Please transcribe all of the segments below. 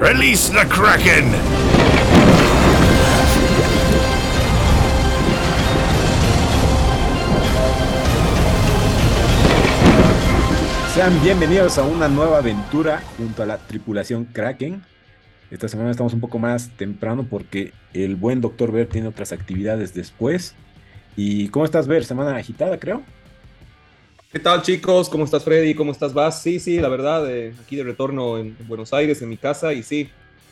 Release the Kraken! Sean bienvenidos a una nueva aventura junto a la tripulación Kraken. Esta semana estamos un poco más temprano porque el buen Dr. Ver tiene otras actividades después. ¿Y cómo estás, Ver? Semana agitada, creo. ¿Qué tal, chicos? ¿Cómo estás, Freddy? ¿Cómo estás, Vas? Sí, sí, la verdad, eh, aquí de retorno en Buenos Aires, en mi casa, y sí,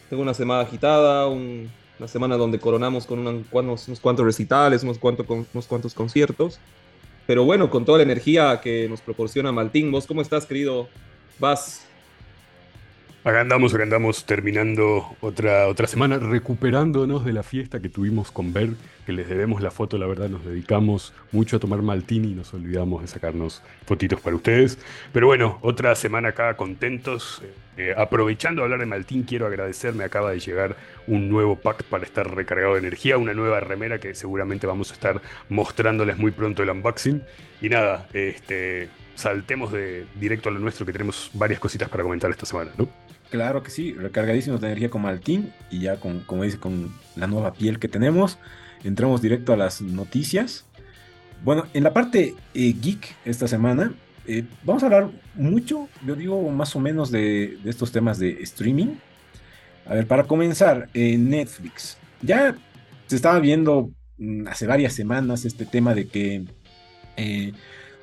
tengo una semana agitada, una semana donde coronamos con unos, unos cuantos recitales, unos cuantos, unos cuantos conciertos. Pero bueno, con toda la energía que nos proporciona Maltín, ¿vos cómo estás, querido Vas? Acá andamos, acá andamos terminando otra, otra semana, recuperándonos de la fiesta que tuvimos con Ver, que les debemos la foto, la verdad nos dedicamos mucho a tomar Maltini y nos olvidamos de sacarnos fotitos para ustedes. Pero bueno, otra semana acá contentos. Eh, aprovechando de hablar de Maltín, quiero agradecerme, acaba de llegar un nuevo pack para estar recargado de energía, una nueva remera que seguramente vamos a estar mostrándoles muy pronto el unboxing. Y nada, este, saltemos de directo a lo nuestro que tenemos varias cositas para comentar esta semana, ¿no? Claro que sí, recargadísimos de energía con Maltín y ya con, como dice, con la nueva piel que tenemos, entramos directo a las noticias. Bueno, en la parte eh, geek esta semana, eh, vamos a hablar mucho, yo digo más o menos de, estos temas de streaming. A ver, para comenzar, Netflix. Ya se estaba viendo mm, hace varias semanas este tema de que eh,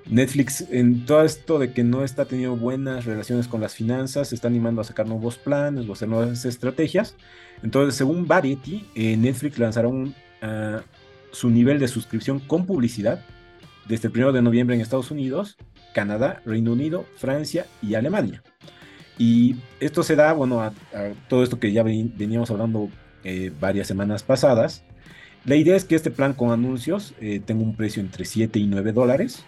Netflix, en todo esto de que no está teniendo buenas relaciones con las finanzas, se está animando a sacar nuevos planes o hacer nuevas estrategias. Entonces, según Variety, eh, Netflix lanzará ah, su nivel de suscripción con publicidad desde el 1 de noviembre en Estados Unidos, Canadá, Reino Unido, Francia y Alemania. Y esto se da, bueno, a, todo esto que ya veníamos hablando eh, varias semanas pasadas. La idea es que este plan con anuncios eh, tenga un precio entre 7 y 9 dólares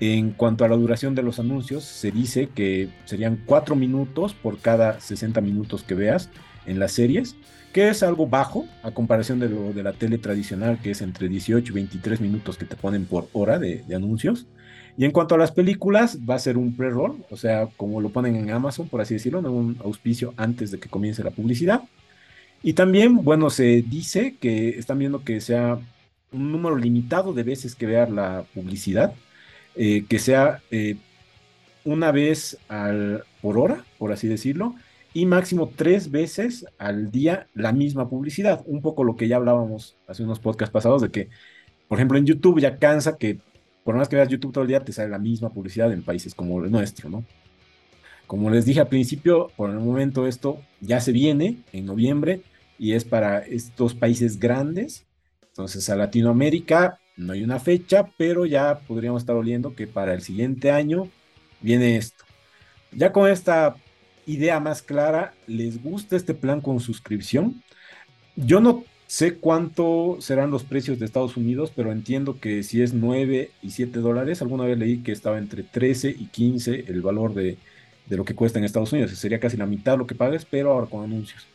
en cuanto a la duración de los anuncios, se dice que serían 4 minutos por cada 60 minutos que veas en las series, que es algo bajo a comparación de lo de la tele tradicional, que es entre 18 y 23 minutos que te ponen por hora de, anuncios. Y en cuanto a las películas, va a ser un pre-roll, o sea, como lo ponen en Amazon, por así decirlo, un auspicio antes de que comience la publicidad. Y también, bueno, se dice que están viendo que sea un número limitado de veces que veas la publicidad, eh, que sea eh, una vez por hora, por así decirlo, y máximo tres veces al día la misma publicidad. Un poco lo que ya hablábamos hace unos podcasts pasados de que, por ejemplo, en YouTube ya cansa que por más que veas YouTube todo el día te sale la misma publicidad en países como el nuestro, ¿no? Como les dije al principio, por el momento esto ya se viene en noviembre y es para estos países grandes. Entonces a Latinoamérica no hay una fecha, pero ya podríamos estar oliendo que para el siguiente año viene esto. Ya con esta idea más clara, ¿les gusta este plan con suscripción? Yo no sé cuánto serán los precios de Estados Unidos, pero entiendo que si es 9 y 7 dólares, alguna vez leí que estaba entre 13 y 15 el valor de, de lo que cuesta en Estados Unidos. Sería casi la mitad lo que pagues, pero ahora con anuncios.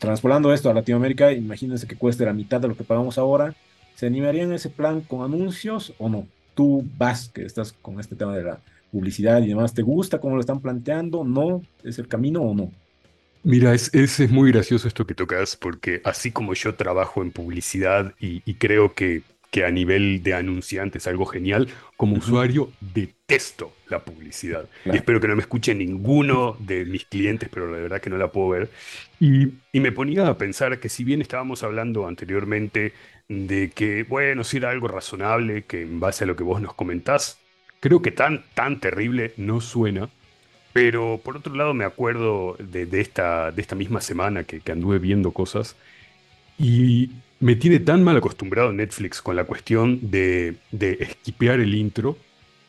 Transpolando esto a Latinoamérica, imagínense que cueste la mitad de lo que pagamos ahora ¿Se animarían a ese plan con anuncios o no? Tú vas, que estás con este tema de la publicidad y demás, ¿te gusta cómo lo están planteando? ¿No? ¿Es el camino o no? Mira, es, es, muy gracioso esto que tocas, porque así como yo trabajo en publicidad y, creo que, que, a nivel de anunciante es algo genial, como usuario detesto la publicidad. Y espero que no me escuche ninguno de mis clientes, pero la verdad que no la puedo ver. Y, y me ponía a pensar que si bien estábamos hablando anteriormente de que, bueno, si era algo razonable, que en base a lo que vos nos comentás, creo que tan, tan terrible no suena. Pero por otro lado me acuerdo de, esta, de esta misma semana que, anduve viendo cosas y me tiene tan mal acostumbrado Netflix con la cuestión de, de esquipear el intro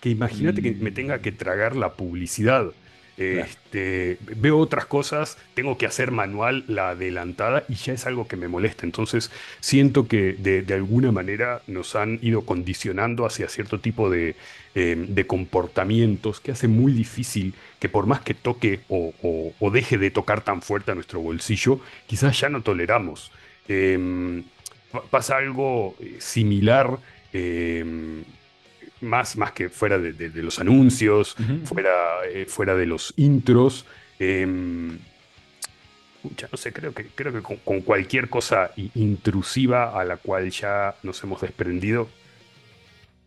que imagínate que me mm. tenga que tragar la publicidad. Este, veo otras cosas, tengo que hacer manual la adelantada y ya es algo que me molesta. Entonces siento que de, alguna manera nos han ido condicionando hacia cierto tipo de, em, comportamientos que hace muy difícil que por más que toque o, deje de tocar tan fuerte a nuestro bolsillo, quizás ya no toleramos. Em, pasa algo eh, similar em, más, más que fuera de, los anuncios, fuera, eh, fuera de los intros. Pucha, no sé, creo que, creo que con, cualquier cosa intrusiva a la cual ya nos hemos desprendido,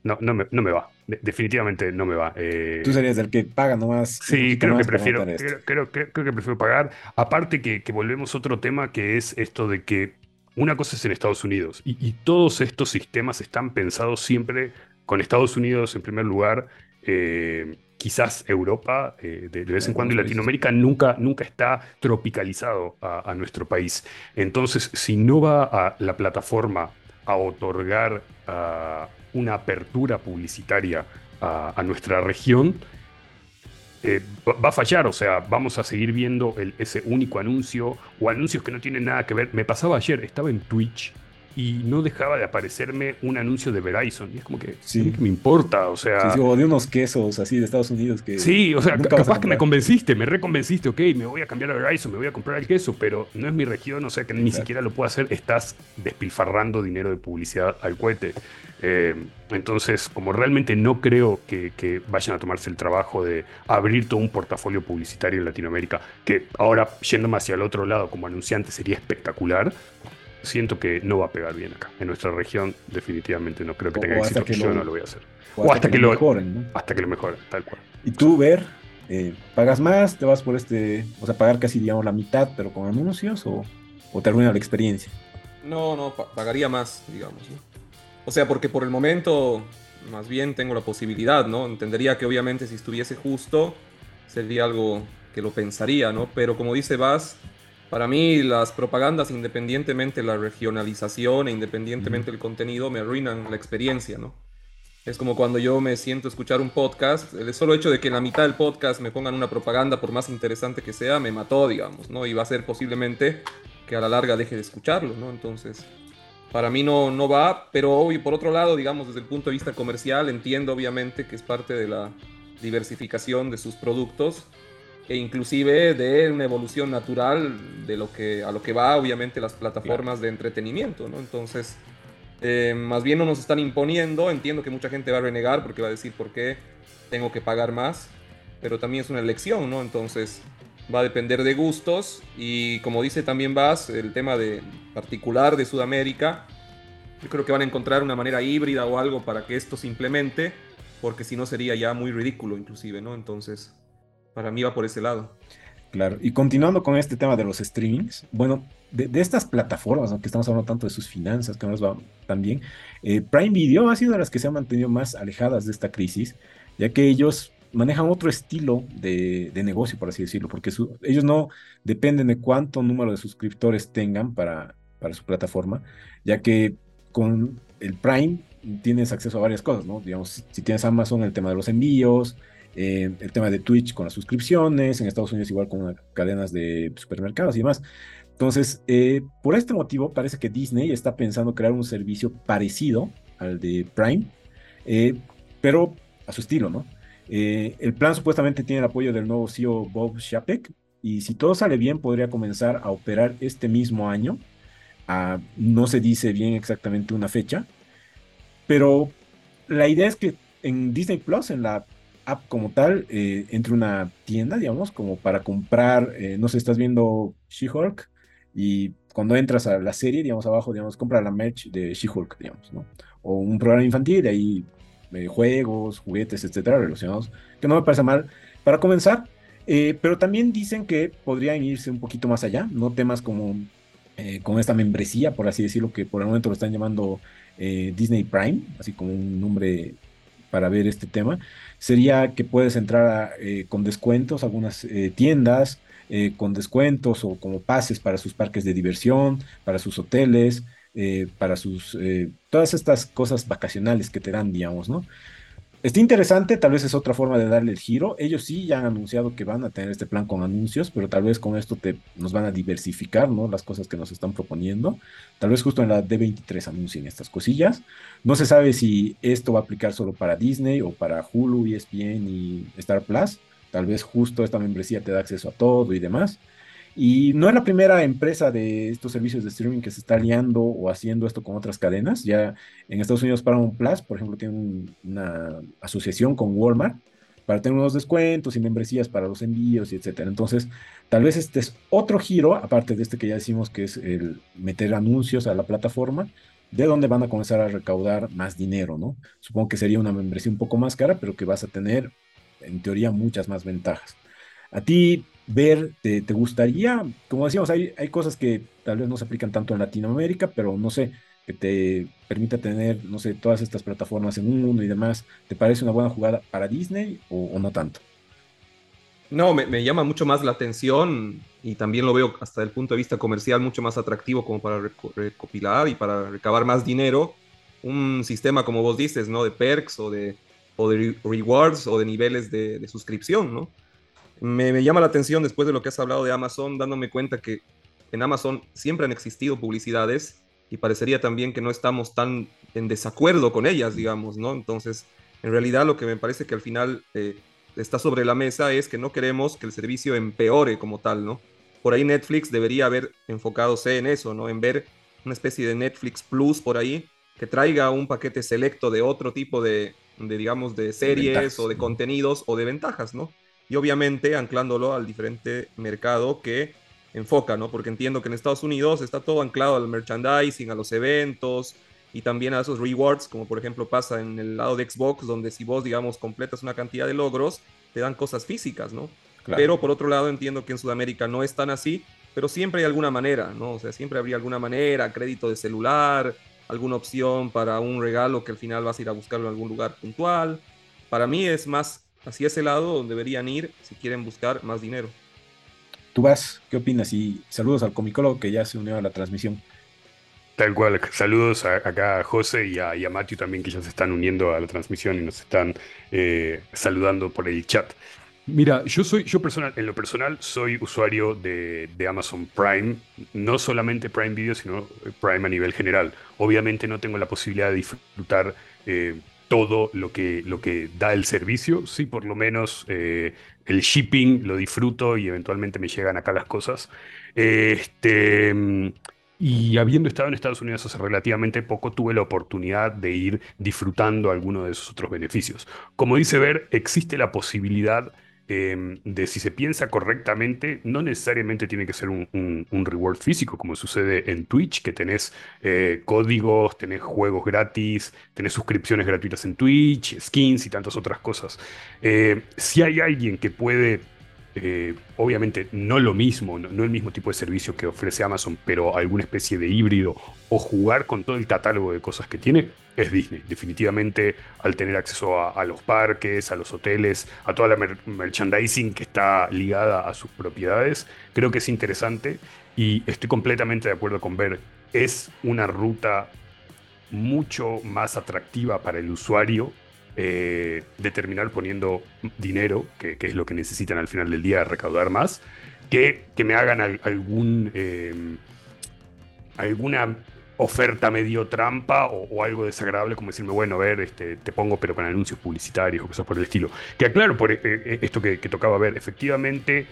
no, no, me, no me va. definitivamente no me va. Eh. Tú serías el que paga nomás. Sí, creo que, prefiero, creo, creo, que prefiero pagar. Aparte que, que volvemos a otro tema que es esto de que una cosa es en Estados Unidos y, todos estos sistemas están pensados siempre con Estados Unidos en primer lugar. Eh, quizás Europa eh, de, vez en cuando y Latinoamérica nunca, nunca está tropicalizado a, nuestro país. Entonces, si no va a la plataforma a otorgar una apertura publicitaria a, nuestra región, eh, va a fallar, o sea, vamos a seguir viendo ese único anuncio o anuncios que no tienen nada que ver. Me pasaba ayer, estaba en Twitch y no dejaba de aparecerme un anuncio de Verizon. Y es como que, sí. me importa, o sea... Sí, o de unos quesos así de Estados Unidos que... Sí, o sea, capaz que me convenciste, me reconvenciste, ok, me voy a cambiar a Verizon, me voy a comprar el queso, pero no es mi región, o sea que ni siquiera lo puedo hacer, estás despilfarrando dinero de publicidad al cohete. Eh, entonces, como realmente no creo que, que, vayan a tomarse el trabajo de abrir todo un portafolio publicitario en Latinoamérica, que ahora yéndome hacia el otro lado como anunciante sería espectacular, siento que no va a pegar bien acá. En nuestra región, definitivamente no creo que tenga éxito. Que yo no lo voy a hacer. O, hasta, que, lo mejoren, ¿no? Hasta que lo mejoren, tal cual. Y tú, ver, eh, ¿pagas más? ¿Te vas por este, o sea, pagar casi, digamos, la mitad, pero con anuncios? ¿O, o te arruina la experiencia? No, no, pagaría más, digamos. O sea, porque por el momento, más bien tengo la posibilidad, ¿no? Entendería que obviamente si estuviese justo, sería algo que lo pensaría, ¿no? Pero como dice Vas, para mí las propagandas, independientemente la regionalización e independientemente el contenido, me arruinan la experiencia, ¿no? Es como cuando yo me siento a escuchar un podcast, el solo hecho de que en la mitad del podcast me pongan una propaganda, por más interesante que sea, me mató, digamos, ¿no? Y va a ser posiblemente que a la larga deje de escucharlo, ¿no? Entonces, para mí no, no va, pero hoy, por otro lado, digamos, desde el punto de vista comercial, entiendo obviamente que es parte de la diversificación de sus productos e inclusive de una evolución natural de lo que, a lo que va obviamente las plataformas de entretenimiento, ¿no? Entonces, eh, más bien no nos están imponiendo, entiendo que mucha gente va a renegar porque va a decir por qué tengo que pagar más, pero también es una elección, ¿no? Entonces, va a depender de gustos y como dice también Vas, el tema de particular de Sudamérica, yo creo que van a encontrar una manera híbrida o algo para que esto se implemente, porque si no sería ya muy ridículo inclusive, ¿no? Entonces, para mí va por ese lado. Claro, y continuando con este tema de los streamings, bueno, de, estas plataformas, aunque estamos hablando tanto de sus finanzas, que no nos va tan bien, eh, Prime Video ha sido de las que se han mantenido más alejadas de esta crisis, ya que ellos manejan otro estilo de, negocio, por así decirlo, porque ellos no dependen de cuánto número de suscriptores tengan para, para su plataforma, ya que con el Prime tienes acceso a varias cosas, ¿no? Digamos, si tienes Amazon, el tema de los envíos, eh, el tema de Twitch con las suscripciones, en Estados Unidos igual con cadenas de supermercados y demás. Entonces, eh, por este motivo, parece que Disney está pensando crear un servicio parecido al de Prime, eh, pero a su estilo, ¿no? el plan supuestamente tiene el apoyo del nuevo CEO Bob Chapek, y si todo sale bien, podría comenzar a operar este mismo año. Ah, no se dice bien exactamente una fecha, pero la idea es que en Disney Plus, en la app como tal eh, entre una tienda, digamos, como para comprar, eh, no sé, estás viendo She-Hulk y cuando entras a la serie, digamos, abajo, digamos, compra la merch de She-Hulk, digamos, ¿no? O un programa infantil, ahí eh, juegos, juguetes, etcétera, relacionados, que no me parece mal para comenzar, pero también dicen que podrían irse un poquito más allá, no temas como con esta membresía, por así decirlo, que por el momento lo están llamando Disney Prime, así como un nombre para ver este tema, sería que puedes entrar eh, con descuentos a algunas eh, tiendas, eh, con descuentos o como pases para sus parques de diversión, para sus hoteles, para sus, todas estas cosas vacacionales que te dan, digamos, ¿no? Está interesante, tal vez es otra forma de darle el giro. Ellos sí ya han anunciado que van a tener este plan con anuncios, pero tal vez con esto te, nos van a diversificar, ¿no? Las cosas que nos están proponiendo. Tal vez justo en la D23 anuncien estas cosillas. No se sabe si esto va a aplicar solo para Disney o para Hulu, ESPN y Star Plus. Tal vez justo esta membresía te da acceso a todo y demás. Y no es la primera empresa de estos servicios de streaming que se está aliando o haciendo esto con otras cadenas. Ya en Estados Unidos Paramount Plus, por ejemplo, tiene una asociación con Walmart para tener unos descuentos y membresías para los envíos y etcétera. Entonces, tal vez este es otro giro, aparte de este que ya decimos que es el meter anuncios a la plataforma, de donde van a comenzar a recaudar más dinero, ¿no? Supongo que sería una membresía un poco más cara, pero que vas a tener, en teoría, muchas más ventajas. A ti, ver, ¿te, gustaría? Como decíamos, hay, hay cosas que tal vez no se aplican tanto en Latinoamérica, pero no sé, que te permita tener, no sé, todas estas plataformas en uno y demás, ¿te parece una buena jugada para Disney o, no tanto? No, me, llama mucho más la atención y también lo veo hasta el punto de vista comercial mucho más atractivo como para recopilar y para recabar más dinero. Un sistema, como vos dices, ¿no? De perks o de, o de rewards o de niveles de suscripción, ¿no? Me, me, llama la atención después de lo que has hablado de Amazon, dándome cuenta que en Amazon siempre han existido publicidades y parecería también que no estamos tan en desacuerdo con ellas, digamos, ¿no? Entonces, en realidad lo que me parece que al final eh, está sobre la mesa es que no queremos que el servicio empeore como tal, ¿no? Por ahí Netflix debería haber enfocadose en eso, ¿no? En ver una especie de Netflix Plus por ahí que traiga un paquete selecto de otro tipo de, de digamos, de series o de contenidos o de ventajas, ¿no? Y obviamente anclándolo al diferente mercado que enfoca, ¿no? Porque entiendo que en Estados Unidos está todo anclado al merchandising, a los eventos y también a esos rewards, como por ejemplo pasa en el lado de Xbox, donde si vos, digamos, completas una cantidad de logros, te dan cosas físicas, ¿no? Pero por otro lado entiendo que en Sudamérica no es tan así, pero siempre hay alguna manera, ¿no? O sea, siempre habría alguna manera, crédito de celular, alguna opción para un regalo que al final vas a ir a buscarlo en algún lugar puntual. Para mí es más hacia ese lado donde deberían ir si quieren buscar más dinero. Tú vas, ¿qué opinas? Y saludos al comicólogo que ya se unió a la transmisión. Tal cual, saludos acá a José y a, y Matthew también que ya se están uniendo a la transmisión y nos están eh, saludando por el chat. Mira, yo soy, yo personal, en lo personal soy usuario de, Amazon Prime, no solamente Prime Video, sino Prime a nivel general. Obviamente no tengo la posibilidad de disfrutar eh, todo lo que, lo que da el servicio, sí, por lo menos eh, el shipping lo disfruto y eventualmente me llegan acá las cosas. Este, y habiendo estado en Estados Unidos hace relativamente poco, tuve la oportunidad de ir disfrutando alguno de esos otros beneficios. Como dice Ver, existe la posibilidad Em, de si se piensa correctamente, no necesariamente tiene que ser un, reward físico, como sucede en Twitch, que tenés eh, códigos, tenés juegos gratis, tenés suscripciones gratuitas en Twitch, skins y tantas otras cosas. Eh, si hay alguien que puede eh, obviamente no lo mismo, no, el mismo tipo de servicio que ofrece Amazon, pero alguna especie de híbrido o jugar con todo el catálogo de cosas que tiene, es Disney. Definitivamente al tener acceso a, los parques, a los hoteles, a toda la merchandising que está ligada a sus propiedades, creo que es interesante y estoy completamente de acuerdo con ver, es una ruta mucho más atractiva para el usuario eh, determinar poniendo dinero, que, es lo que necesitan al final del día, recaudar más, que, que me hagan algún, em, alguna oferta medio trampa o, algo desagradable como decirme, bueno, a ver, este, te pongo pero con anuncios publicitarios o cosas por el estilo. Que aclaro por eh, eh, esto que, tocaba ver, efectivamente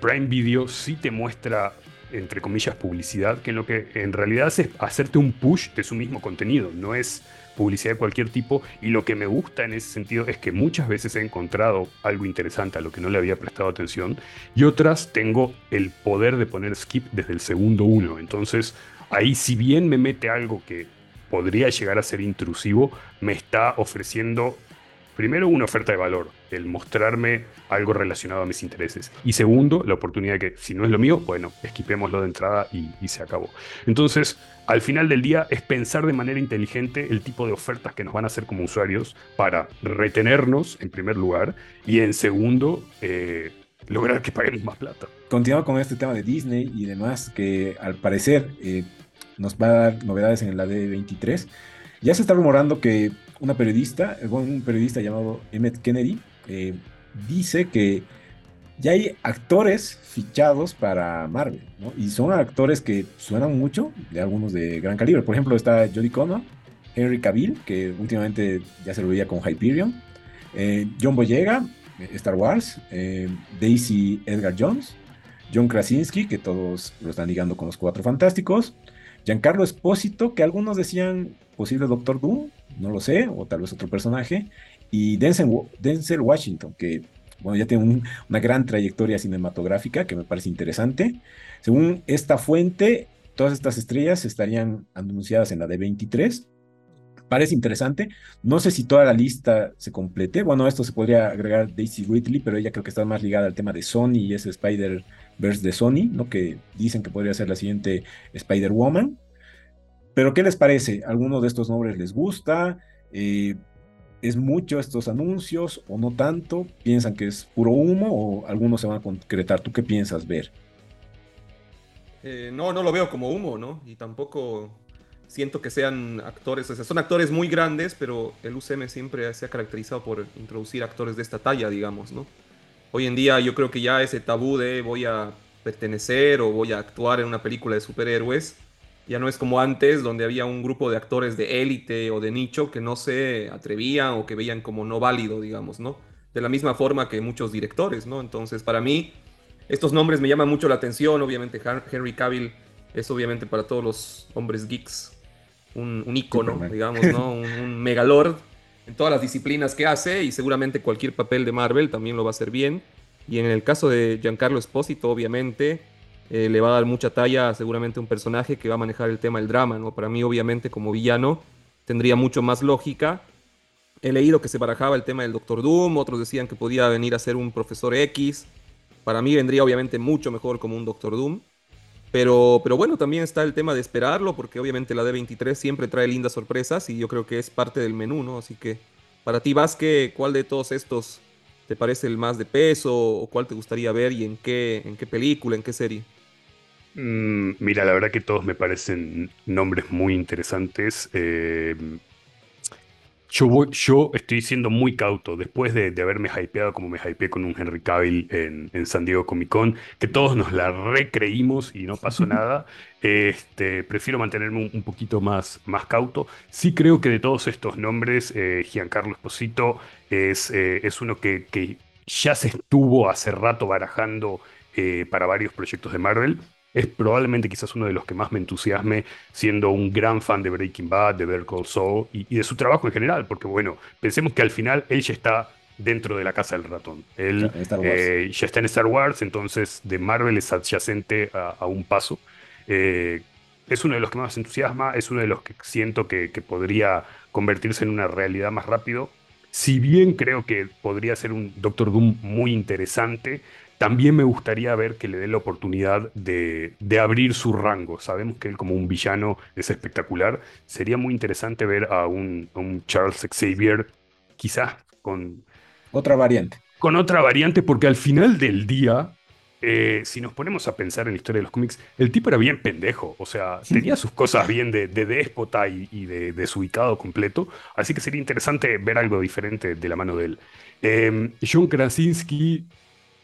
Prime Video sí te muestra entre comillas publicidad, que en lo que en realidad hace es hacerte un push de su mismo contenido, no es publicidad de cualquier tipo y lo que me gusta en ese sentido es que muchas veces he encontrado algo interesante a lo que no le había prestado atención y otras tengo el poder de poner skip desde el segundo uno. Entonces ahí si bien me mete algo que podría llegar a ser intrusivo, me está ofreciendo primero una oferta de valor, el mostrarme algo relacionado a mis intereses. Y segundo, la oportunidad de que si no es lo mío, bueno, esquipémoslo de entrada y, se acabó. Entonces, al final del día es pensar de manera inteligente el tipo de ofertas que nos van a hacer como usuarios para retenernos en primer lugar y en segundo eh, lograr que paguemos más plata. Continuamos con este tema de Disney y demás que al parecer eh, nos va a dar novedades en la D23. Ya se está rumorando que una periodista, un periodista llamado Emmett Kennedy, eh, dice que ya hay actores fichados para Marvel. Y son actores que suenan mucho, de algunos de gran calibre. Por ejemplo, está Jodie Connor, Henry Cavill, que últimamente ya se lo veía con Hyperion, eh, John Boyega, eh, Star Wars, Daisy Edgar Jones, John Krasinski, que todos lo están ligando con los Cuatro Fantásticos, Giancarlo Espósito, que algunos decían posible Doctor Doom, no lo sé, o tal vez otro personaje, y Denzel, Washington, que bueno, ya tiene una gran trayectoria cinematográfica que me parece interesante. Según esta fuente, todas estas estrellas estarían anunciadas en la de 23. Parece interesante. No sé si toda la lista se complete. Bueno, esto se podría agregar Daisy Ridley, pero ella creo que está más ligada al tema de Sony y ese Spider-Verse de Sony, ¿no? Que dicen que podría ser la siguiente Spider-Woman. Pero, ¿qué les parece? ¿Alguno de estos nombres les gusta? Eh, ¿Es mucho estos anuncios o no tanto? ¿Piensan que es puro humo o algunos se van a concretar? ¿Tú qué piensas, Ver? Eh, no, no lo veo como humo, ¿no? Y tampoco siento que sean actores, o sea, son actores muy grandes, pero el UCM siempre se ha caracterizado por introducir actores de esta talla, digamos, ¿no? Hoy en día yo creo que ya ese tabú de voy a pertenecer o voy a actuar en una película de superhéroes, ya no es como antes, donde había un grupo de actores de élite o de nicho que no se atrevían o que veían como no válido, digamos, ¿no? De la misma forma que muchos directores, ¿no? Entonces, para mí, estos nombres me llaman mucho la atención. Obviamente, Henry Cavill es obviamente para todos los hombres geeks un, un ícono, digamos, ¿no? Un, un megalord en todas las disciplinas que hace y seguramente cualquier papel de Marvel también lo va a hacer bien. Y en el caso de Giancarlo Espósito, obviamente, eh, le va a dar mucha talla seguramente un personaje que va a manejar el tema del drama, ¿no? Para mí, obviamente, como villano, tendría mucho más lógica. He leído que se barajaba el tema del Doctor Doom, otros decían que podía venir a ser un Profesor X. Para mí vendría obviamente mucho mejor como un Doctor Doom. Pero, pero bueno, también está el tema de esperarlo, porque obviamente la D23 siempre trae lindas sorpresas y yo creo que es parte del menú, ¿no? Así que para ti, Vázquez, ¿cuál de todos estos te parece el más de peso o cuál te gustaría ver y en qué, en qué película, en qué serie? Mm, mira, la verdad que todos me parecen nombres muy interesantes. Eh, yo, yo estoy siendo muy cauto después de, haberme hypeado como me hypeé con un Henry Cavill en, San Diego Comic Con, que todos nos la recreímos y no pasó nada. Este, prefiero mantenerme un, poquito más, más cauto. Sí creo que de todos estos nombres, eh, Giancarlo Esposito es, eh, es uno que, que, ya se estuvo hace rato barajando para varios proyectos de Marvel es probablemente quizás uno de los que más me entusiasme, siendo un gran fan de Breaking Bad, de Better Call Saul y, de su trabajo en general, porque bueno, pensemos que al final él ya está dentro de la casa del ratón. Él eh, ya está en Star Wars, entonces de Marvel es adyacente a, un paso. Eh, es uno de los que más entusiasma, es uno de los que siento que, podría convertirse en una realidad más rápido. Si bien creo que podría ser un Doctor Doom muy interesante, también me gustaría ver que le dé la oportunidad de, abrir su rango. Sabemos que él como un villano es espectacular. Sería muy interesante ver a un, Charles Xavier quizás con... Otra variante. Con otra variante, porque al final del día, eh, si nos ponemos a pensar en la historia de los cómics, el tipo era bien pendejo, o sea, tenía sus cosas bien de, déspota y, de desubicado completo, así que sería interesante ver algo diferente de la mano de él. Eh, John Krasinski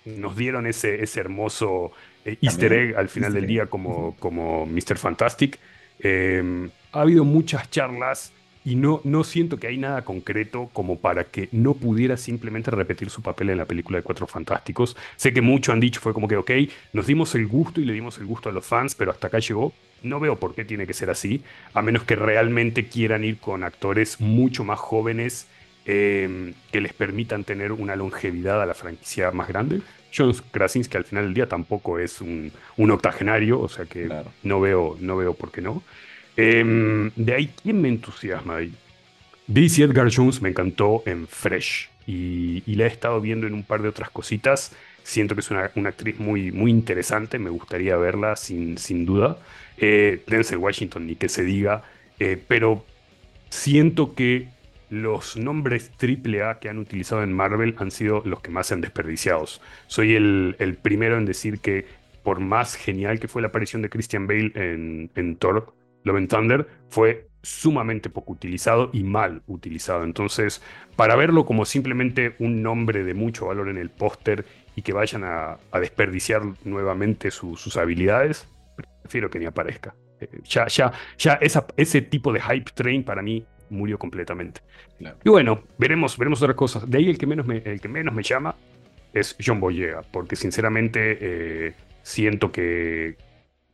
nos dieron ese, ese hermoso eh, easter egg al final del día como, como Mr. Fantastic. Em, ha habido muchas charlas y no, no siento que hay nada concreto como para que no pudiera simplemente repetir su papel en la película de Cuatro Fantásticos. Sé que mucho han dicho, fue como que, ok, nos dimos el gusto y le dimos el gusto a los fans, pero hasta acá llegó. No veo por qué tiene que ser así, a menos que realmente quieran ir con actores mucho más jóvenes em, que les permitan tener una longevidad a la franquicia más grande. John Krasinski al final del día tampoco es un, octogenario, o sea que no, veo, no veo por qué no. Em, de ahí, ¿quién me entusiasma ahí? Daisy Edgar Jones me encantó en Fresh y, la he estado viendo en un par de otras cositas. Siento que es una, actriz muy, muy interesante, me gustaría verla sin, sin duda. Eh, Denzel Washington, ni que se diga, eh, pero siento que los nombres AAA que han utilizado en Marvel han sido los que más se han desperdiciado. Soy el, primero en decir que por más genial que fue la aparición de Christian Bale en, en Thor, Love and Thunder, fue sumamente poco utilizado y mal utilizado. Entonces, para verlo como simplemente un nombre de mucho valor en el póster y que vayan a, desperdiciar nuevamente sus habilidades, prefiero que ni aparezca. Eh, ya, ya, ya ese tipo de hype train para mí murió completamente. Y bueno, veremos, veremos otras cosas. De ahí el que menos me, el que menos me llama es John Boyega, porque sinceramente eh, siento que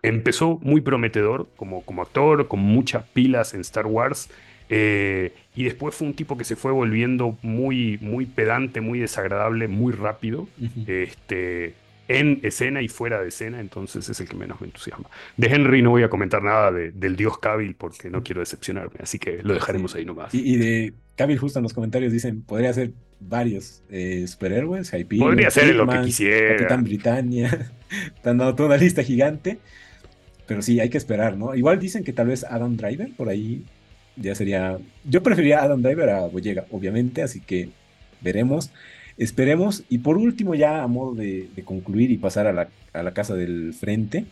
empezó muy prometedor como, como actor, con muchas pilas en Star Wars. Eh, y después fue un tipo que se fue volviendo muy, muy pedante, muy desagradable, muy rápido. este, en escena y fuera de escena, entonces es el que menos me entusiasma. De Henry no voy a comentar nada del dios Cavill porque no quiero decepcionarme, así que lo dejaremos ahí nomás. Y, de Cavill justo en los comentarios dicen, podría ser varios eh, superhéroes, Podría ser lo que quisiera. Capitán Britannia, están dando toda una lista gigante, pero sí, hay que esperar, ¿no? Igual dicen que tal vez Adam Driver por ahí ya sería... Yo preferiría Adam Driver a Boyega, obviamente, así que veremos. Esperemos. Y por último, ya a modo de, concluir y pasar a la, casa del frente.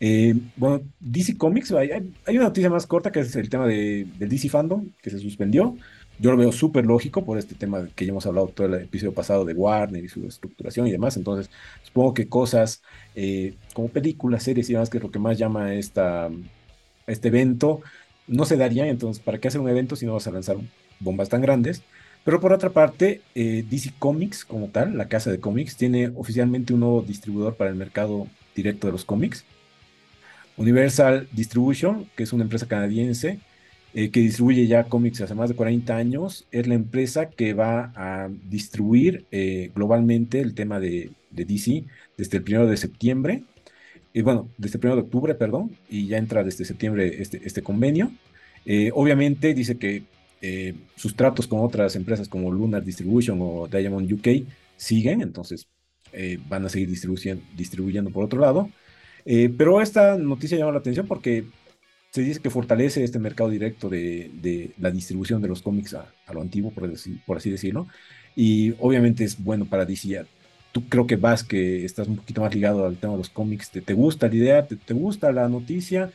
Eh, bueno, DC Comics, hay, una noticia más corta que es el tema de, del DC Fandom, que se suspendió. Yo lo veo súper lógico por este tema que ya hemos hablado todo el episodio pasado de Warner y su estructuración y demás. Entonces, supongo que cosas eh, como películas, series y demás, que es lo que más llama a esta, este evento, no se darían. Entonces, ¿para qué hacer un evento si no vas a lanzar bombas tan grandes? Pero por otra parte, eh, DC Comics como tal, la casa de cómics, tiene oficialmente un nuevo distribuidor para el mercado directo de los cómics. Universal Distribution, que es una empresa canadiense eh, que distribuye ya cómics hace más de 40 años, es la empresa que va a distribuir eh, globalmente el tema de, DC desde el 1 de septiembre, y bueno, desde el 1 de octubre, perdón, y ya entra desde septiembre este, este convenio. obviamente dice que eh, sus tratos con otras empresas como Lunar Distribution o Diamond UK siguen, entonces eh, van a seguir distribuyendo, por otro lado. Eh, pero esta noticia llama la atención porque se dice que fortalece este mercado directo de, la distribución de los cómics a, lo antiguo, por, así decirlo. Y obviamente es bueno para DC. Tú creo que vas, que estás un poquito más ligado al tema de los cómics. ¿Te, te gusta la idea? ¿Te, gusta la noticia?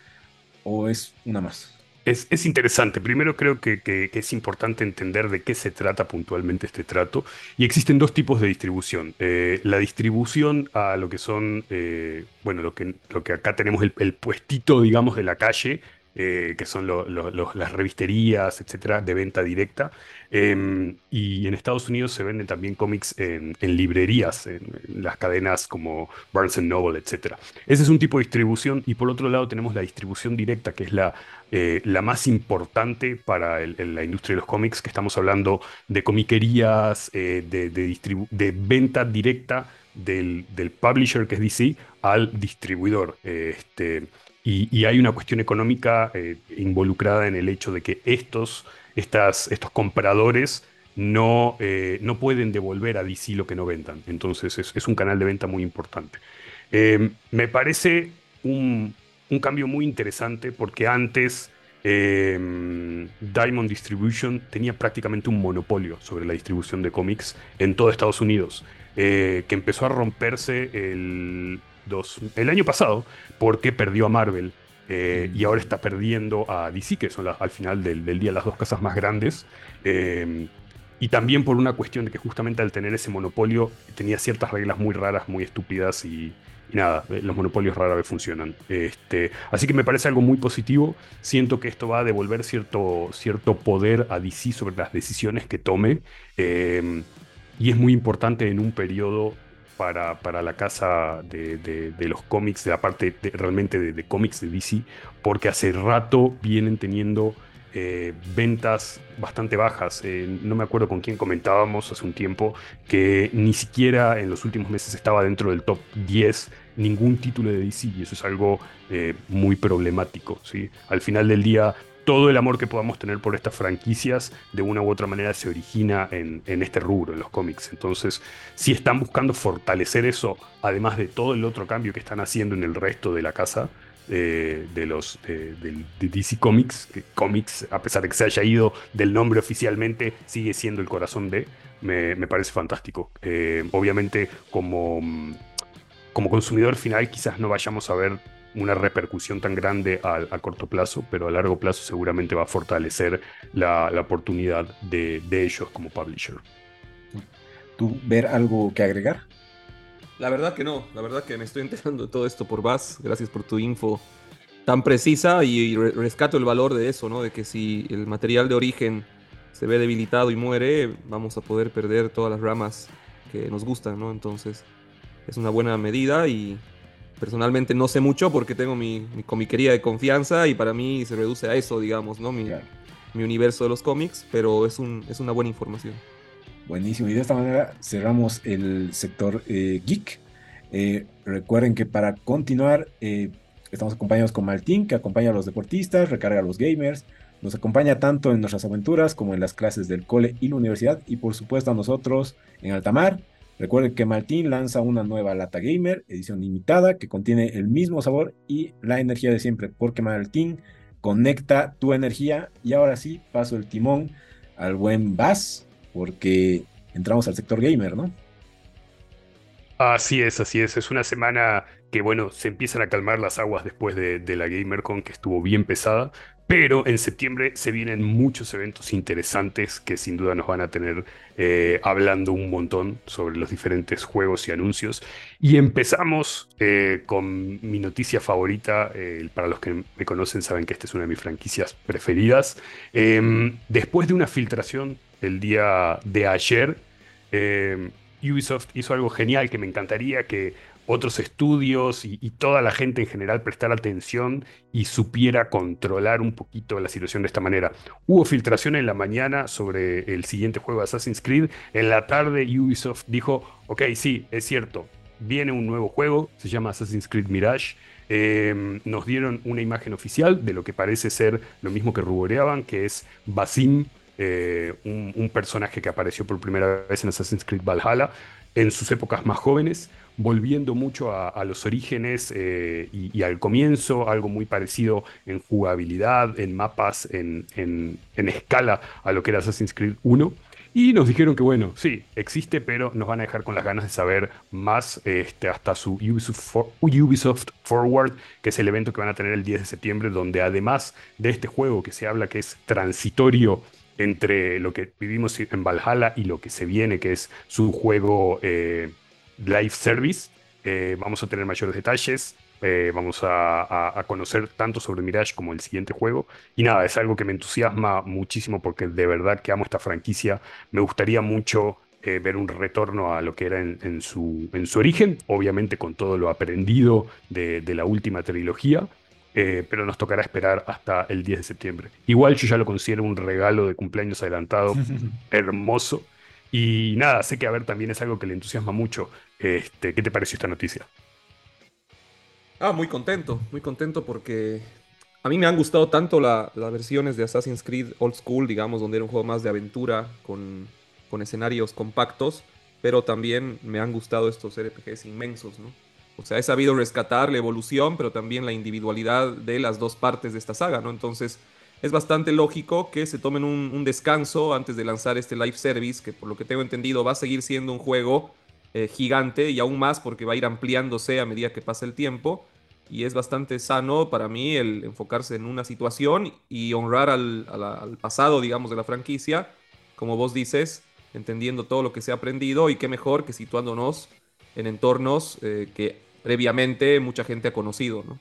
¿O es una más? Es, interesante. Primero creo que, es importante entender de qué se trata puntualmente este trato. Y existen dos tipos de distribución. Eh, la distribución a lo que son, eh, bueno, lo que, lo que acá tenemos el, el, puestito, digamos, de la calle, eh, que son las revisterías, etcétera, de venta directa. Em, y en Estados Unidos se venden también cómics en, librerías, en, las cadenas como Barnes Noble, etcétera. Ese es un tipo de distribución. Y por otro lado tenemos la distribución directa, que es la, eh, la más importante para la industria de los cómics, que estamos hablando de comiquerías, eh, de, venta directa del, del, publisher, que es DC, al distribuidor. este, y, hay una cuestión económica eh, involucrada en el hecho de que estos, estas, estos compradores no, eh, no pueden devolver a DC lo que no vendan. Entonces es, un canal de venta muy importante. Em, me parece un, un, cambio muy interesante porque antes Diamond Distribution tenía prácticamente un monopolio sobre la distribución de cómics en todo Estados Unidos, eh, que empezó a romperse el, el año pasado porque perdió a Marvel eh, y ahora está perdiendo a DC, que son al final del, día las dos casas más grandes. Eh, y también por una cuestión de que justamente al tener ese monopolio tenía ciertas reglas muy raras, muy estúpidas y, nada, eh, los monopolios rara vez funcionan. Este, así que me parece algo muy positivo. Siento que esto va a devolver cierto, cierto poder a DC sobre las decisiones que tome. y es muy importante en un periodo para, la casa de, los cómics, de la parte realmente de, cómics de DC, porque hace rato vienen teniendo eh, ventas bastante bajas. Eh, no me acuerdo con quién comentábamos hace un tiempo que ni siquiera en los últimos meses estaba dentro del top 10 ningún título de DC y eso es algo eh, muy problemático. ¿sí? Al final del día todo el amor que podamos tener por estas franquicias de una u otra manera se origina en, este rubro, en los cómics. Entonces, si están buscando fortalecer eso, además de todo el otro cambio que están haciendo en el resto de la casa, eh, de los de, DC Comics, que Comics, a pesar de que se haya ido del nombre oficialmente, sigue siendo el corazón de, me, parece fantástico. Eh, obviamente, como, como consumidor final, quizás no vayamos a ver una repercusión tan grande a, corto plazo, pero a largo plazo seguramente va a fortalecer la, oportunidad de, ellos como publisher. ¿Tú ver algo que agregar? La verdad que no, la verdad que me estoy enterando de todo esto por Vaz, gracias por tu info tan precisa y, rescato el valor de eso, ¿no? De que si el material de origen se ve debilitado y muere, vamos a poder perder todas las ramas que nos gustan, ¿no? Entonces es una buena medida y personalmente no sé mucho porque tengo mi, mi, comiquería de confianza y para mí se reduce a eso, digamos, ¿no? Mi, mi universo de los cómics, pero es, un, es una buena información. Buenísimo, y de esta manera cerramos el sector eh, geek. Eh, recuerden que para continuar, eh, estamos acompañados con Martín, que acompaña a los deportistas, recarga a los gamers, nos acompaña tanto en nuestras aventuras como en las clases del cole y la universidad, y por supuesto a nosotros en Altamar. Recuerden que Martín lanza una nueva lata gamer, edición limitada, que contiene el mismo sabor y la energía de siempre, porque Martín conecta tu energía. Y ahora sí, paso el timón al buen Bass, porque entramos al sector gamer, ¿no? Así es, así es. Es una semana que, bueno, se empiezan a calmar las aguas después de, la GamerCon, que estuvo bien pesada, pero en septiembre se vienen muchos eventos interesantes que sin duda nos van a tener eh, hablando un montón sobre los diferentes juegos y anuncios. Y empezamos eh, con mi noticia favorita. Eh, para los que me conocen saben que esta es una de mis franquicias preferidas. Em, después de una filtración el día de ayer, em, Ubisoft hizo algo genial que me encantaría que otros estudios y, toda la gente en general prestara atención y supiera controlar un poquito la situación de esta manera. Hubo filtración en la mañana sobre el siguiente juego de Assassin's Creed. En la tarde Ubisoft dijo, ok, sí, es cierto, viene un nuevo juego, se llama Assassin's Creed Mirage. Em, nos dieron una imagen oficial de lo que parece ser lo mismo que ruboreaban, que es Basim, eh, un, un, personaje que apareció por primera vez en Assassin's Creed Valhalla en sus épocas más jóvenes volviendo mucho a, los orígenes eh, y, al comienzo, algo muy parecido en jugabilidad, en mapas, en, escala a lo que era Assassin's Creed 1. Y nos dijeron que bueno, sí, existe, pero nos van a dejar con las ganas de saber más este, hasta su Ubisoft, Forward, que es el evento que van a tener el 10 de septiembre, donde además de este juego que se habla que es transitorio entre lo que vivimos en Valhalla y lo que se viene, que es su juego eh, live service. Eh, vamos a tener mayores detalles. Eh, vamos a, conocer tanto sobre Mirage como el siguiente juego. Y nada, es algo que me entusiasma muchísimo porque de verdad que amo esta franquicia. Me gustaría mucho eh, ver un retorno a lo que era en, su, en su origen, obviamente con todo lo aprendido de, de la última trilogía. pero nos tocará esperar hasta el 10 de septiembre. Igual yo ya lo considero un regalo de cumpleaños adelantado hermoso. Y nada, sé que a ver también es algo que le entusiasma mucho. Este, ¿Qué te pareció esta noticia? Ah, muy contento, muy contento porque a mí me han gustado tanto las versiones de Assassin's Creed Old School, digamos, donde era un juego más de aventura con, con escenarios compactos, pero también me han gustado estos RPGs inmensos, ¿no? O sea, he sabido rescatar la evolución, pero también la individualidad de las dos partes de esta saga, ¿no? Entonces, es bastante lógico que se tomen un, descanso antes de lanzar este live service, que por lo que tengo entendido va a seguir siendo un juego eh, gigante y aún más porque va a ir ampliándose a medida que pasa el tiempo. Y es bastante sano para mí el enfocarse en una situación y honrar al, pasado, digamos, de la franquicia, como vos dices, entendiendo todo lo que se ha aprendido y qué mejor que situándonos en entornos eh, que previamente mucha gente ha conocido, ¿no?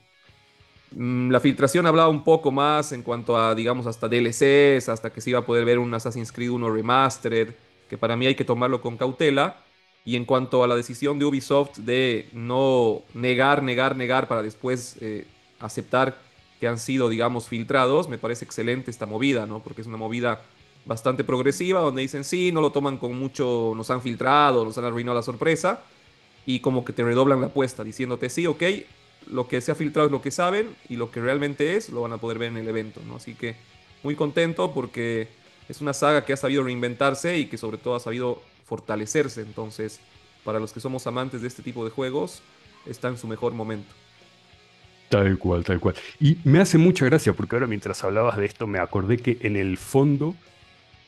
Mm, la filtración hablaba un poco más en cuanto a, digamos, hasta DLCs, hasta que se iba a poder ver un Assassin's Creed 1 Remastered, que para mí hay que tomarlo con cautela. Y en cuanto a la decisión de Ubisoft de no negar, negar, negar para después eh, aceptar que han sido, digamos, filtrados, me parece excelente esta movida, ¿no? Porque es una movida bastante progresiva, donde dicen, sí, no lo toman con mucho, nos han filtrado, nos han arruinado la sorpresa, y como que te redoblan la apuesta, diciéndote, sí, ok, lo que se ha filtrado es lo que saben y lo que realmente es lo van a poder ver en el evento, ¿no? Así que muy contento porque es una saga que ha sabido reinventarse y que sobre todo ha sabido fortalecerse. Entonces, para los que somos amantes de este tipo de juegos, está en su mejor momento. Tal cual, tal cual. Y me hace mucha gracia porque ahora mientras hablabas de esto me acordé que en el fondo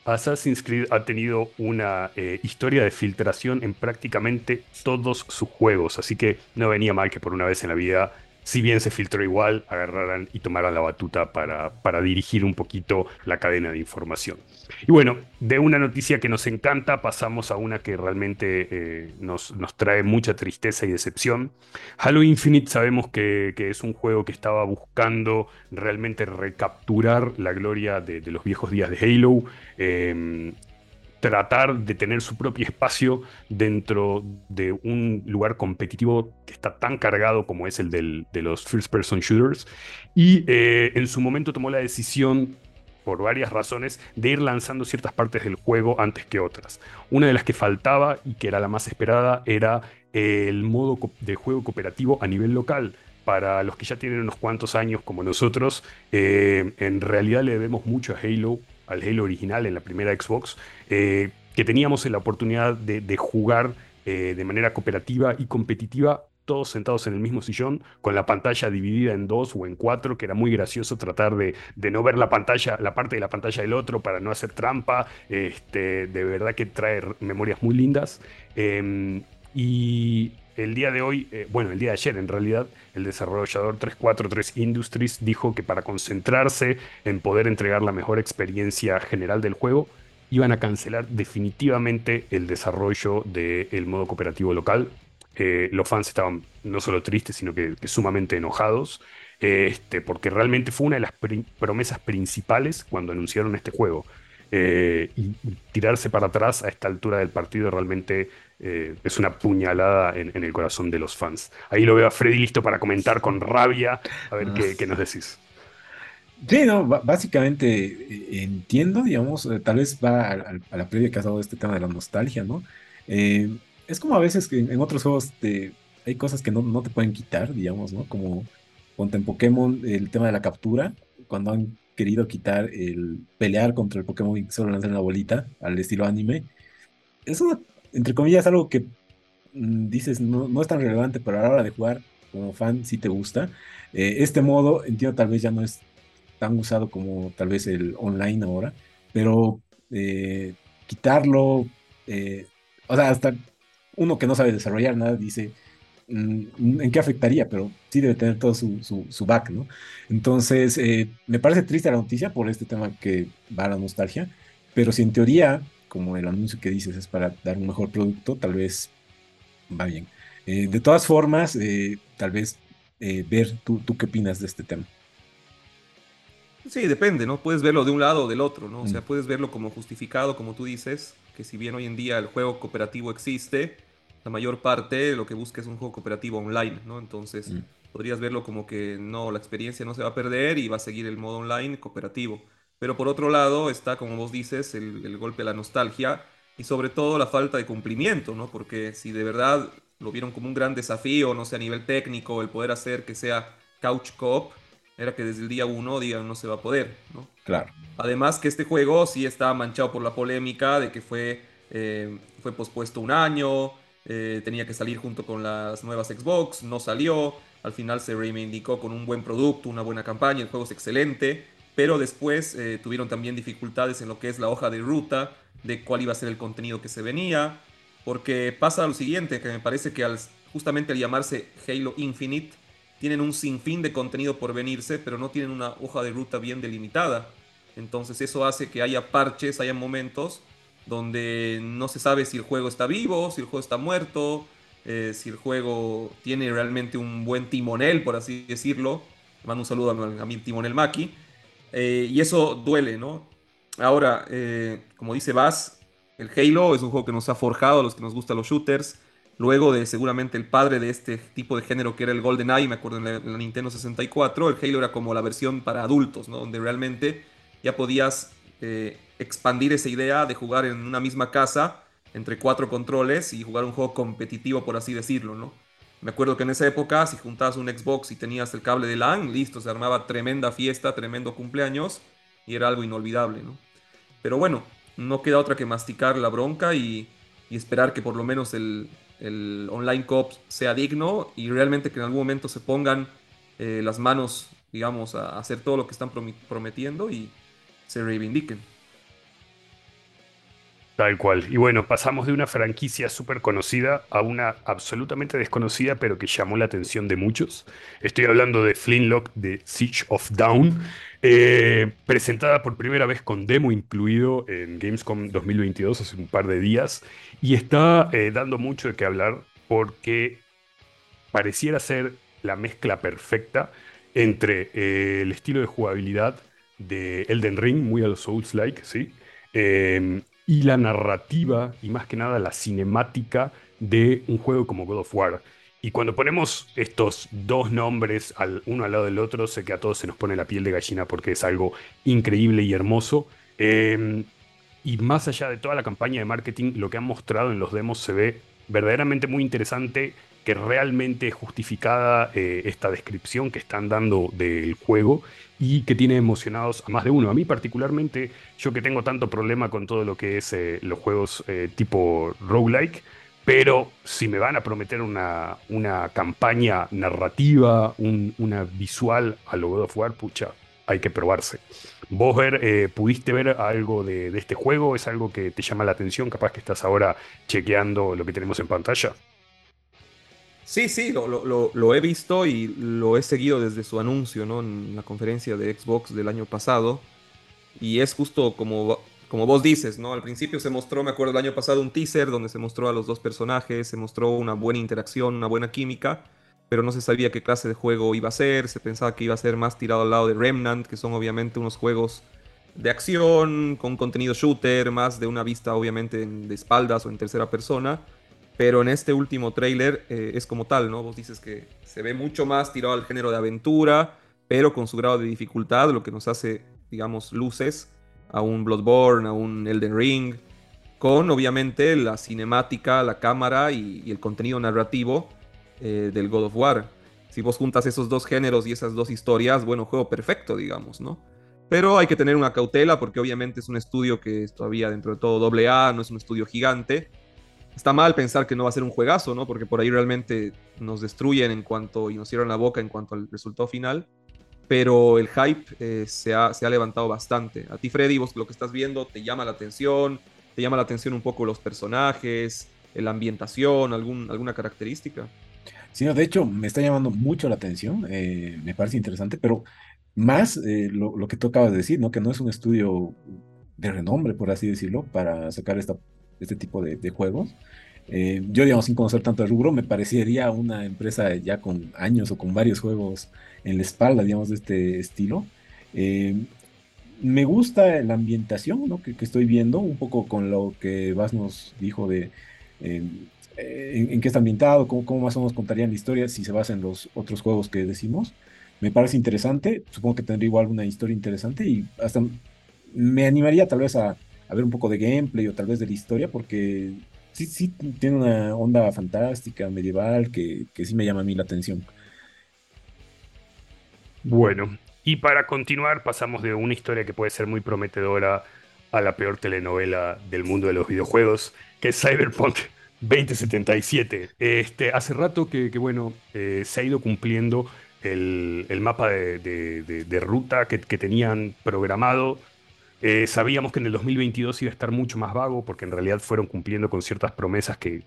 Assassin's Creed ha tenido una eh, historia de filtración en prácticamente todos sus juegos, así que no venía mal que por una vez en la vida si bien se filtró igual, agarraran y tomaran la batuta para, para dirigir un poquito la cadena de información. Y bueno, de una noticia que nos encanta pasamos a una que realmente eh, nos, nos, trae mucha tristeza y decepción. Halo Infinite sabemos que, que, es un juego que estaba buscando realmente recapturar la gloria de, los viejos días de Halo. Eh, tratar de tener su propio espacio dentro de un lugar competitivo que está tan cargado como es el de los first person shooters. Y eh, en su momento tomó la decisión por varias razones, de ir lanzando ciertas partes del juego antes que otras. Una de las que faltaba y que era la más esperada era el modo de juego cooperativo a nivel local. Para los que ya tienen unos cuantos años como nosotros, eh, en realidad le debemos mucho a Halo, al Halo original en la primera Xbox, eh, que teníamos la oportunidad de, jugar eh, de manera cooperativa y competitiva todos sentados en el mismo sillón, con la pantalla dividida en dos o en cuatro, que era muy gracioso tratar de, no ver la pantalla, la parte de la pantalla del otro para no hacer trampa. Este, de verdad que trae memorias muy lindas. Em, y el día de hoy, eh, bueno, el día de ayer en realidad, el desarrollador 343 Industries dijo que para concentrarse en poder entregar la mejor experiencia general del juego, iban a cancelar definitivamente el desarrollo del modo cooperativo local, eh, los fans estaban no solo tristes, sino que, sumamente enojados, este, porque realmente fue una de las promesas principales cuando anunciaron este juego. Eh, y, tirarse para atrás a esta altura del partido realmente eh, es una puñalada en, el corazón de los fans. Ahí lo veo a Freddy listo para comentar con rabia, a ver qué, nos decís. Sí, no, básicamente entiendo, digamos, tal vez va a, la previa que has dado este tema de la nostalgia, ¿no? es como a veces que en otros juegos hay cosas que no, te pueden quitar, digamos, ¿no? Como ponte en Pokémon el tema de la captura, cuando han querido quitar el pelear contra el Pokémon y solo lanzar una bolita al estilo anime. Eso, entre comillas, algo que mm, dices no, no, es tan relevante, pero a la hora de jugar como fan sí te gusta. Eh, este modo, entiendo, tal vez ya no es tan usado como tal vez el online ahora, pero eh, quitarlo, eh, o sea, hasta uno que no sabe desarrollar nada dice, mm, ¿en qué afectaría? Pero sí debe tener todo su, su, back, ¿no? Entonces, me parece triste la noticia por este tema que va a la nostalgia, pero si en teoría, como el anuncio que dices es para dar un mejor producto, tal vez va bien. Eh, de todas formas, eh, tal vez ver tú, tú qué opinas de este tema. Sí, depende, ¿no? Puedes verlo de un lado o del otro, ¿no? O sea, mm. puedes verlo como justificado, como tú dices, que si bien hoy en día el juego cooperativo existe, la mayor parte lo que busca es un juego cooperativo online, ¿no? Entonces mm. podrías verlo como que no, la experiencia no se va a perder y va a seguir el modo online cooperativo. Pero por otro lado está, como vos dices, el, golpe a la nostalgia y sobre todo la falta de cumplimiento, ¿no? Porque si de verdad lo vieron como un gran desafío, no sé, a nivel técnico, el poder hacer que sea couch coop, era que desde el día uno digan no se va a poder, ¿no? Claro. Además que este juego sí está manchado por la polémica de que fue, eh, fue pospuesto un año, eh, tenía que salir junto con las nuevas Xbox, no salió, al final se reivindicó con un buen producto, una buena campaña, el juego es excelente, pero después eh, tuvieron también dificultades en lo que es la hoja de ruta de cuál iba a ser el contenido que se venía, porque pasa lo siguiente, que me parece que al, justamente al llamarse Halo Infinite, tienen un sinfín de contenido por venirse, pero no tienen una hoja de ruta bien delimitada. Entonces eso hace que haya parches, haya momentos donde no se sabe si el juego está vivo, si el juego está muerto, eh, si el juego tiene realmente un buen timonel, por así decirlo. Mando un saludo a, mi timonel Maki. Eh, y eso duele, ¿no? Ahora, eh, como dice Bass, el Halo es un juego que nos ha forjado a los que nos gustan los shooters. Luego de seguramente el padre de este tipo de género que era el GoldenEye, me acuerdo en la, en la Nintendo 64, el Halo era como la versión para adultos, ¿no? Donde realmente ya podías eh, expandir esa idea de jugar en una misma casa entre cuatro controles y jugar un juego competitivo, por así decirlo, ¿no? Me acuerdo que en esa época, si juntabas un Xbox y tenías el cable de LAN, listo, se armaba tremenda fiesta, tremendo cumpleaños y era algo inolvidable, ¿no? Pero bueno, no queda otra que masticar la bronca y, esperar que por lo menos el, online cop sea digno y realmente que en algún momento se pongan eh, las manos, digamos, a hacer todo lo que están prometiendo y, se reivindiquen. Tal cual. Y bueno, pasamos de una franquicia súper conocida a una absolutamente desconocida, pero que llamó la atención de muchos. Estoy hablando de Flintlock de Siege of Down, eh, presentada por primera vez con demo incluido en Gamescom 2022 hace un par de días, y está eh, dando mucho de qué hablar porque pareciera ser la mezcla perfecta entre eh, el estilo de jugabilidad de Elden Ring, muy a los Souls-like, ¿sí? Em, y la narrativa y más que nada la cinemática de un juego como God of War. y cuando ponemos estos dos nombres al, uno al lado del otro, sé que a todos se nos pone la piel de gallina porque es algo increíble y hermoso. Em, y más allá de toda la campaña de marketing, lo que han mostrado en los demos se ve verdaderamente muy interesante, que realmente es justificada eh, esta descripción que están dando del juego y que tiene emocionados a más de uno. A mí particularmente, yo que tengo tanto problema con todo lo que es eh, los juegos eh, tipo roguelike, pero si me van a prometer una, una campaña narrativa, una visual a lo God of War, pucha, hay que probarse. ¿Vos ver, eh, pudiste ver algo de, este juego? ¿Es algo que te llama la atención? Capaz que estás ahora chequeando lo que tenemos en pantalla. Sí, sí, lo, he visto y lo he seguido desde su anuncio, ¿no? En la conferencia de Xbox del año pasado. Y es justo como como vos dices, ¿no? Al principio se mostró, me acuerdo el año pasado, un teaser donde se mostró a los dos personajes, se mostró una buena interacción, una buena química, pero no se sabía qué clase de juego iba a ser, se pensaba que iba a ser más tirado al lado de Remnant, que son obviamente unos juegos de acción, con contenido shooter, más de una vista obviamente de espaldas o en tercera persona, pero en este último trailer eh, es como tal, ¿no? Vos dices que se ve mucho más tirado al género de aventura, pero con su grado de dificultad, lo que nos hace, digamos, luces a un Bloodborne, a un Elden Ring, con obviamente la cinemática, la cámara y, el contenido narrativo eh, del God of War. Si vos juntas esos dos géneros y esas dos historias, bueno, juego perfecto, digamos, ¿no? Pero hay que tener una cautela porque obviamente es un estudio que es todavía dentro de todo doble A, no es un estudio gigante. Está mal pensar que no va a ser un juegazo, ¿no? Porque por ahí realmente nos destruyen en cuanto y nos cierran la boca en cuanto al resultado final pero el hype eh, se, ha, levantado bastante. A ti, Freddy, vos lo que estás viendo te llama la atención, te llama la atención un poco los personajes, la ambientación, alguna característica. Sí, de hecho, me está llamando mucho la atención, eh, me parece interesante, pero más eh, lo, que tú acabas de decir, ¿no? Que no es un estudio de renombre, por así decirlo, para sacar esta, este tipo de, juegos. yo, digamos, sin conocer tanto el rubro, me parecería una empresa ya con años o con varios juegos en la espalda, digamos, de este estilo. Eh, me gusta la ambientación ¿no? que, estoy viendo, un poco con lo que Vas nos dijo de eh, en, qué está ambientado, cómo, más o menos contarían la historia si se basa en los otros juegos que decimos. Me parece interesante, supongo que tendría igual una historia interesante y hasta me animaría tal vez a, ver un poco de gameplay o tal vez de la historia porque sí, sí tiene una onda fantástica, medieval, que, que sí me llama a mí la atención. Bueno, y para continuar pasamos de una historia que puede ser muy prometedora a la peor telenovela del mundo de los videojuegos, que es Cyberpunk 2077. Este, hace rato que, bueno, eh, se ha ido cumpliendo el, mapa de, ruta que, que, tenían programado eh, sabíamos que en el 2022 iba a estar mucho más vago porque en realidad fueron cumpliendo con ciertas promesas que,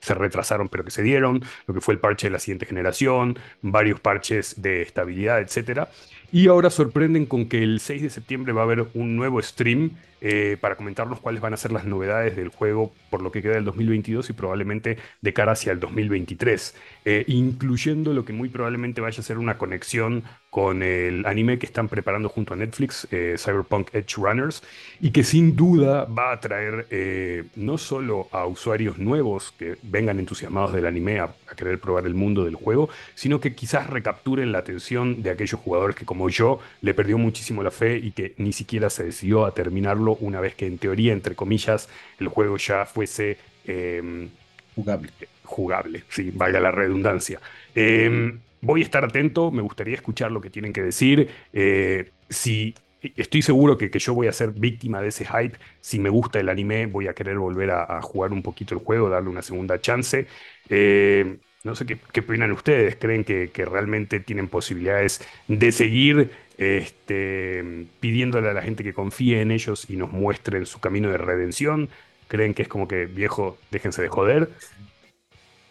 se retrasaron pero que se dieron, lo que fue el parche de la siguiente generación, varios parches de estabilidad, etc. Y ahora sorprenden con que el 6 de septiembre va a haber un nuevo stream eh, para comentarnos cuáles van a ser las novedades del juego por lo que queda del 2022 y probablemente de cara hacia el 2023, eh, incluyendo lo que muy probablemente vaya a ser una conexión con el anime que están preparando junto a Netflix, eh, Cyberpunk Edge Runners, y que sin duda va a atraer eh, no solo a usuarios nuevos que vengan entusiasmados del anime a, querer probar el mundo del juego, sino que quizás recapturen la atención de aquellos jugadores que como yo le perdió muchísimo la fe y que ni siquiera se decidió a terminarlo una vez que en teoría, entre comillas, el juego ya fuese... Em, jugable. Jugable, sí, valga la redundancia. Em, voy a estar atento, me gustaría escuchar lo que tienen que decir. Eh, si estoy seguro que, que, yo voy a ser víctima de ese hype. Si me gusta el anime, voy a querer volver a, jugar un poquito el juego, darle una segunda chance. Eh, no sé qué, qué, opinan ustedes. ¿Creen que, que, realmente tienen posibilidades de seguir este, pidiéndole a la gente que confíe en ellos y nos muestren su camino de redención? ¿Creen que es como que, viejo, déjense de joder?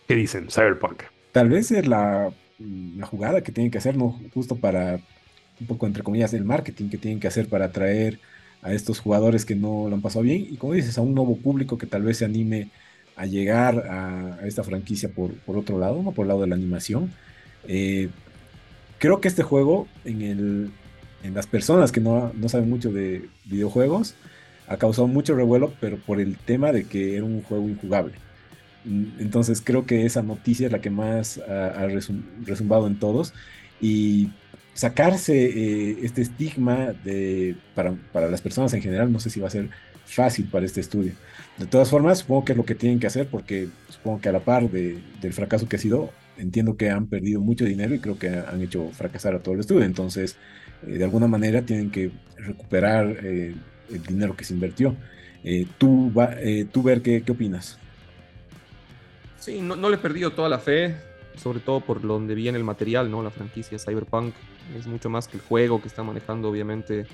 ¿Qué dicen? Cyberpunk. Tal vez es la jugada que tienen que hacer, ¿no? Justo para, un poco entre comillas, el marketing que tienen que hacer para atraer a estos jugadores que no lo han pasado bien y como dices, a un nuevo público que tal vez se anime a llegar a, esta franquicia por, por, otro lado, ¿no? por el lado de la animación. Eh, creo que este juego, en, el, en las personas que no, no, saben mucho de videojuegos, ha causado mucho revuelo, pero por el tema de que era un juego injugable. Entonces creo que esa noticia es la que más ha, resumbado en todos. Y sacarse eh, este estigma de, para, para, las personas en general, no sé si va a ser fácil para este estudio. De todas formas, supongo que es lo que tienen que hacer porque supongo que a la par de, del fracaso que ha sido, entiendo que han perdido mucho dinero y creo que han hecho fracasar a todo el estudio. Entonces, eh, de alguna manera tienen que recuperar eh, el dinero que se invirtió. tú, va, tú, ver qué, qué opinas. Sí, no, no, le he perdido toda la fe, sobre todo por donde viene el material, ¿no? La franquicia Cyberpunk es mucho más que el juego que está manejando, obviamente,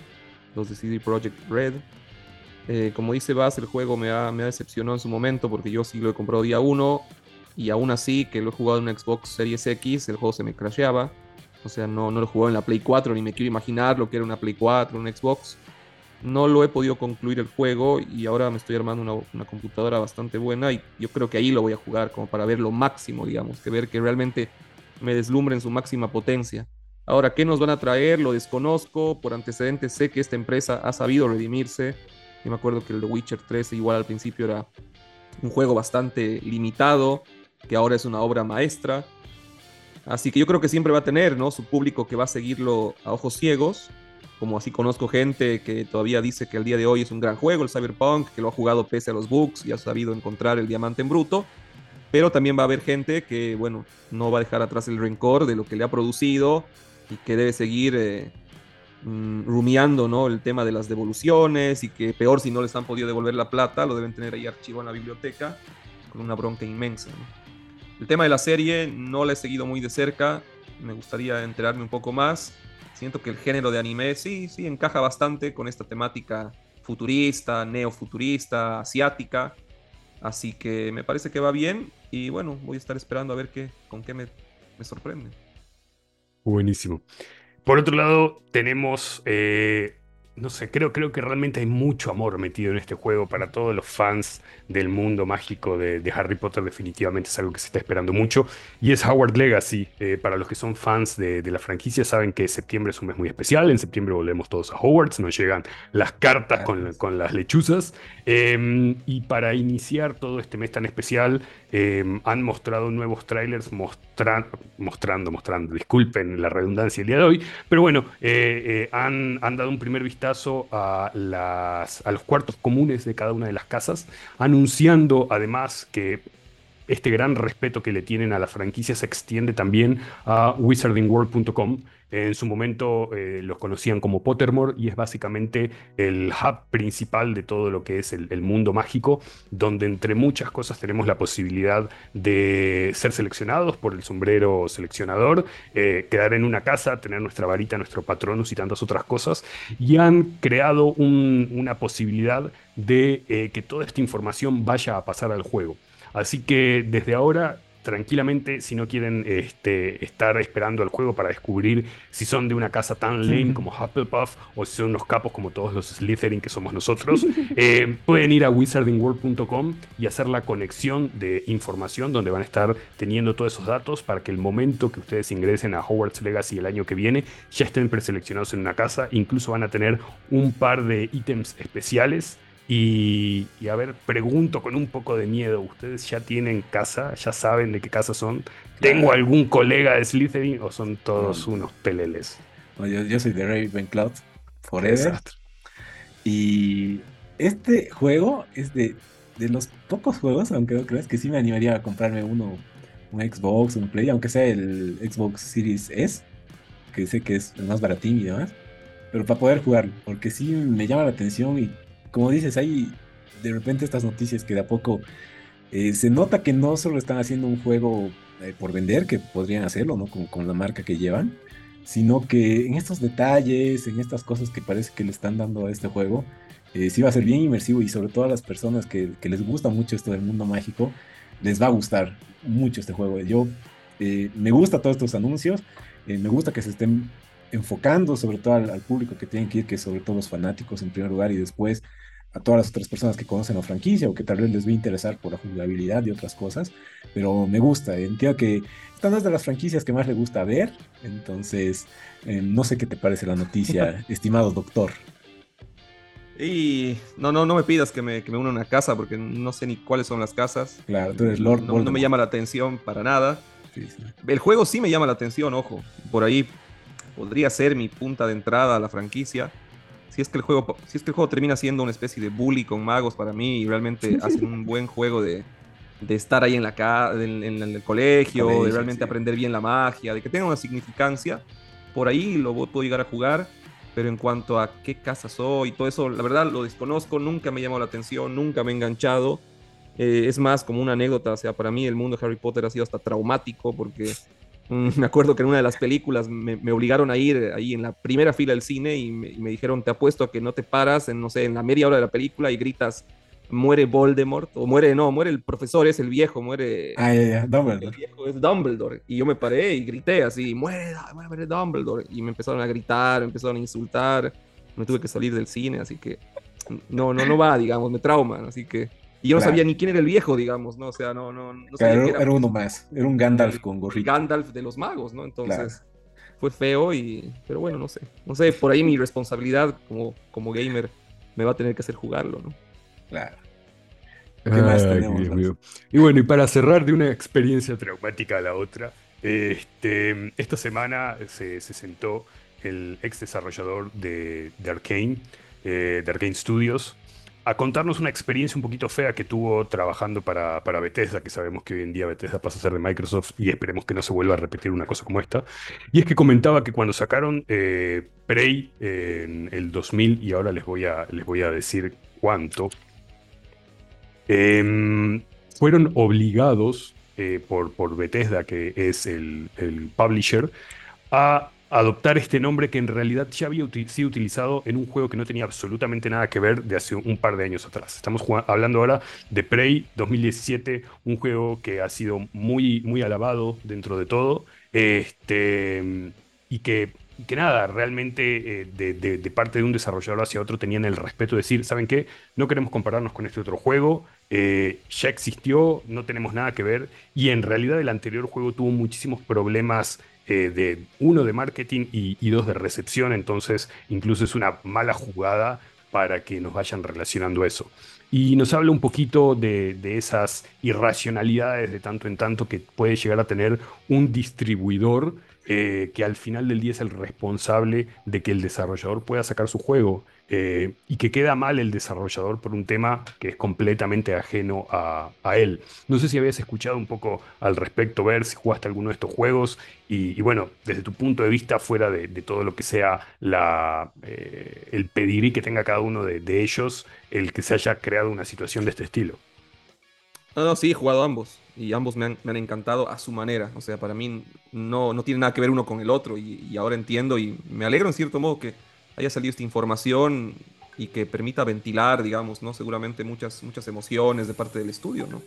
los de CD Projekt Red. Eh, como dice Bass, el juego me ha, me decepcionado en su momento porque yo sí lo he comprado día 1 y aún así que lo he jugado en Xbox Series X, el juego se me crasheaba. O sea, no, no lo he jugado en la Play 4 ni me quiero imaginar lo que era una Play 4, un Xbox no lo he podido concluir el juego y ahora me estoy armando una, computadora bastante buena y yo creo que ahí lo voy a jugar como para ver lo máximo, digamos, que ver que realmente me deslumbre en su máxima potencia. Ahora, ¿qué nos van a traer? Lo desconozco, por antecedentes sé que esta empresa ha sabido redimirse. Yo me acuerdo que el Witcher 3 igual al principio era un juego bastante limitado, que ahora es una obra maestra. Así que yo creo que siempre va a tener, ¿no? Su público que va a seguirlo a ojos ciegos como así conozco gente que todavía dice que el día de hoy es un gran juego, el Cyberpunk, que lo ha jugado pese a los bugs y ha sabido encontrar el diamante en bruto. Pero también va a haber gente que, bueno, no va a dejar atrás el rencor de lo que le ha producido y que debe seguir eh, mm, rumiando, ¿no? El tema de las devoluciones y que peor si no les han podido devolver la plata, lo deben tener ahí archivo en la biblioteca con una bronca inmensa. El tema de la serie no la he seguido muy de cerca, me gustaría enterarme un poco más Siento que el género de anime sí, sí encaja bastante con esta temática futurista, neofuturista, asiática. Así que me parece que va bien y bueno, voy a estar esperando a ver qué, con qué me, me sorprende. Buenísimo. Por otro lado, tenemos eh, no sé, creo, creo que realmente hay mucho amor metido en este juego para todos los fans del mundo mágico de, Harry Potter. Definitivamente es algo que se está esperando mucho. Y es Howard Legacy. Eh, para los que son fans de, la franquicia, saben que septiembre es un mes muy especial. En septiembre volvemos todos a Hogwarts. Nos llegan las cartas con, las lechuzas. Em, y para iniciar todo este mes tan especial, em, han mostrado nuevos trailers mostrando, mostrando, disculpen la redundancia el día de hoy. Pero bueno, eh, eh, han, han dado un primer vistazo a, las, a los cuartos comunes de cada una de las casas, anunciando además que este gran respeto que le tienen a la franquicia se extiende también a wizardingworld.com. En su momento eh, los conocían como Pottermore y es básicamente el hub principal de todo lo que es el, mundo mágico, donde entre muchas cosas tenemos la posibilidad de ser seleccionados por el sombrero seleccionador, eh, quedar en una casa, tener nuestra varita, nuestro patronus y tantas otras cosas. Y han creado una posibilidad de eh, que toda esta información vaya a pasar al juego. Así que desde ahora, tranquilamente, si no quieren este, estar esperando el juego para descubrir si son de una casa tan lame como Hufflepuff o si son unos capos como todos los Slytherin que somos nosotros, eh, pueden ir a wizardingworld.com y hacer la conexión de información donde van a estar teniendo todos esos datos para que el momento que ustedes ingresen a Hogwarts Legacy el año que viene ya estén preseleccionados en una casa. Incluso van a tener un par de ítems especiales y, a ver, pregunto con un poco de miedo, ¿ustedes ya tienen casa? ¿Ya saben de qué casa son? ¿Tengo algún colega de Slytherin o son todos unos peleles? yo, soy de Ravenclaw Forever. Y este juego es de, de, los pocos juegos, aunque no creas, que sí me animaría a comprarme uno, un Xbox, un Play, aunque sea el Xbox Series S, que sé que es el más baratín y demás, pero para poder jugarlo, porque sí me llama la atención y como dices, hay de repente estas noticias que de a poco eh, se nota que no solo están haciendo un juego eh, por vender, que podrían hacerlo, ¿no? Con, con, la marca que llevan, sino que en estos detalles, en estas cosas que parece que le están dando a este juego, eh, sí va a ser bien inmersivo y sobre todo a las personas que, que, les gusta mucho esto del mundo mágico, les va a gustar mucho este juego. Yo me gusta todos estos anuncios, me gusta que se estén enfocando sobre todo al, público que tienen que ir, que sobre todo los fanáticos en primer lugar y después a todas las otras personas que conocen la franquicia o que tal vez les va a interesar por la jugabilidad y otras cosas, pero me gusta, entiendo que esta no es de las franquicias que más le gusta ver, entonces eh, no sé qué te parece la noticia, estimado doctor. Y no, no, no me pidas que me, que me una una casa porque no sé ni cuáles son las casas. Claro, tú eres Lord no, no me llama la atención para nada. El juego sí me llama la atención, ojo. Por ahí podría ser mi punta de entrada a la franquicia. Si es que el juego, si es que el juego termina siendo una especie de bully con magos para mí y realmente hacen un buen juego de, de estar ahí en, la en, en, el colegio, de realmente aprender bien la magia, de que tenga una significancia, por ahí lo puedo llegar a jugar pero en cuanto a qué casa soy y todo eso, la verdad lo desconozco, nunca me llamó la atención, nunca me he enganchado. Eh, es más como una anécdota, o sea, para mí el mundo de Harry Potter ha sido hasta traumático porque me acuerdo que en una de las películas me, obligaron a ir ahí en la primera fila del cine y me, y me, dijeron, te apuesto a que no te paras en, no sé, en la media hora de la película y gritas muere Voldemort, o muere, no, muere el profesor, es el viejo, muere. Ah, ya, ya, Dumbledore. El viejo es Dumbledore. Y yo me paré y grité así, muere, muere Dumbledore. Y me empezaron a gritar, me empezaron a insultar. Me tuve que salir del cine, así que no, no, no va, digamos, me trauman, así que. Y yo no sabía ni quién era el viejo, digamos, ¿no? O sea, no, no, no sabía era, era, uno más, era un Gandalf con gorrito. Gandalf de los magos, ¿no? Entonces, fue feo y... Pero bueno, no sé. No sé, por ahí mi responsabilidad como, como gamer me va a tener que hacer jugarlo, ¿no? Claro. ¿Qué más tenemos? y bueno, y para cerrar de una experiencia traumática a la otra, este, esta semana se, sentó el ex desarrollador de, de Arkane, eh, de Arkane Studios, a contarnos una experiencia un poquito fea que tuvo trabajando para, para, Bethesda, que sabemos que hoy en día Bethesda pasa a ser de Microsoft y esperemos que no se vuelva a repetir una cosa como esta. Y es que comentaba que cuando sacaron eh, Prey en el 2000, y ahora les voy a, les voy a decir cuánto, Em, fueron obligados eh, por, por, Bethesda, que es el, publisher, a adoptar este nombre que en realidad ya había sido utilizado en un juego que no tenía absolutamente nada que ver de hace un par de años atrás. Estamos hablando ahora de Prey 2017, un juego que ha sido muy, muy alabado dentro de todo, este, y que que nada, realmente eh, de, parte de un desarrollador hacia otro tenían el respeto de decir, ¿saben qué? No queremos compararnos con este otro juego, eh, ya existió, no tenemos nada que ver, y en realidad el anterior juego tuvo muchísimos problemas eh, de uno de marketing y, dos de recepción, entonces incluso es una mala jugada para que nos vayan relacionando eso. Y nos habla un poquito de, de, esas irracionalidades de tanto en tanto que puede llegar a tener un distribuidor eh, que al final del día es el responsable de que el desarrollador pueda sacar su juego eh, y que queda mal el desarrollador por un tema que es completamente ajeno a, él. No sé si habías escuchado un poco al respecto, ver si jugaste alguno de estos juegos y, bueno, desde tu punto de vista, fuera de, todo lo que sea la, eh, el pedigrí que tenga cada uno de, de ellos, el que se haya creado una situación de este estilo. No, no, sí, he jugado ambos y ambos me han, me han, encantado a su manera. O sea, para mí no, no tiene nada que ver uno con el otro y, ahora entiendo y me alegro en cierto modo que haya salido esta información y que permita ventilar, digamos, ¿no? Seguramente muchas, muchas emociones de parte del estudio, ¿no?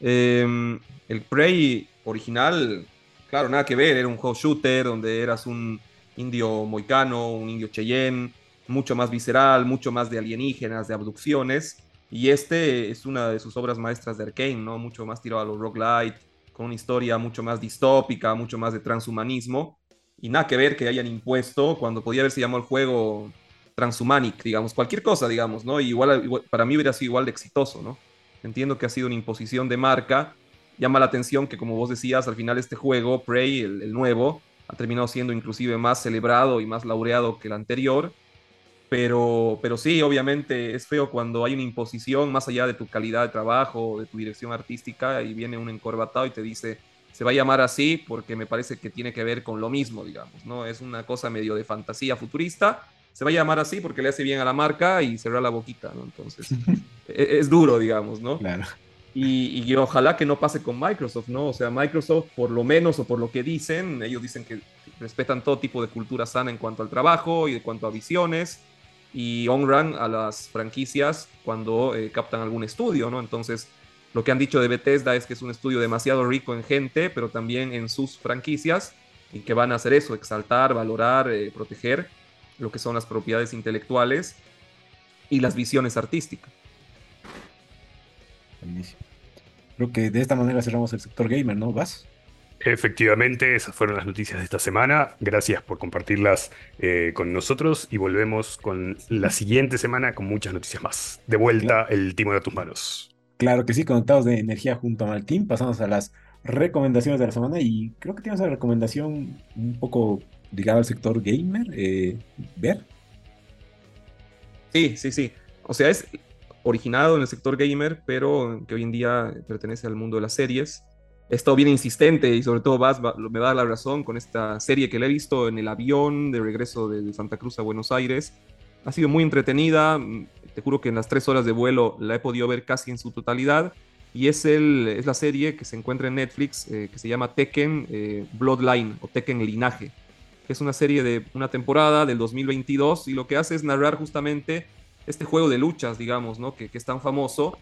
Em, el Prey original, claro, nada que ver, era un juego shooter donde eras un indio moicano, un indio cheyenne, mucho más visceral, mucho más de alienígenas, de abducciones y este es una de sus obras maestras de Arkane, ¿no? Mucho más tirado a los roguelite, con una historia mucho más distópica, mucho más de transhumanismo. Y nada que ver que hayan impuesto, cuando podía haberse llamado el juego Transhumanic, digamos, cualquier cosa, digamos, ¿no? igual, para mí hubiera sido igual de exitoso, ¿no? Entiendo que ha sido una imposición de marca. Llama la atención que, como vos decías, al final este juego, Prey, el, el nuevo, ha terminado siendo inclusive más celebrado y más laureado que el anterior pero, pero sí, obviamente es feo cuando hay una imposición más allá de tu calidad de trabajo, de tu dirección artística, y viene un encorbatado y te dice, se va a llamar así porque me parece que tiene que ver con lo mismo, digamos, ¿no? Es una cosa medio de fantasía futurista, se va a llamar así porque le hace bien a la marca y cerrar la boquita, ¿no? Entonces, e-, es, duro, digamos, ¿no? Claro. Y, y, ojalá que no pase con Microsoft, ¿no? O sea, Microsoft, por lo menos o por lo que dicen, ellos dicen que respetan todo tipo de cultura sana en cuanto al trabajo y en cuanto a visiones y on-run a las franquicias cuando eh, captan algún estudio, ¿no? Entonces, lo que han dicho de Bethesda es que es un estudio demasiado rico en gente, pero también en sus franquicias, y que van a hacer eso, exaltar, valorar, eh, proteger lo que son las propiedades intelectuales y las visiones artísticas. Creo que de esta manera cerramos el sector gamer, ¿no? ¿Vas? Efectivamente, esas fueron las noticias de esta semana. Gracias por compartirlas eh, con nosotros y volvemos con la siguiente semana con muchas noticias más. De vuelta, el timón a tus manos. Claro que sí, conectados de energía junto al team. Pasamos a las recomendaciones de la semana y creo que tienes una recomendación un poco ligada al sector gamer. Eh, ¿Ver? Sí, sí, sí. O sea, es originado en el sector gamer, pero que hoy en día pertenece al mundo de las series he estado bien insistente y sobre todo Vas me da la razón con esta serie que le he visto en el avión de regreso de Santa Cruz a Buenos Aires. Ha sido muy entretenida, te juro que en las tres horas de vuelo la he podido ver casi en su totalidad y es, el, es la serie que se encuentra en Netflix eh, que se llama Tekken eh, Bloodline o Tekken Linaje. Es una serie de una temporada del 2022 y lo que hace es narrar justamente este juego de luchas, digamos, ¿no? que, que es tan famoso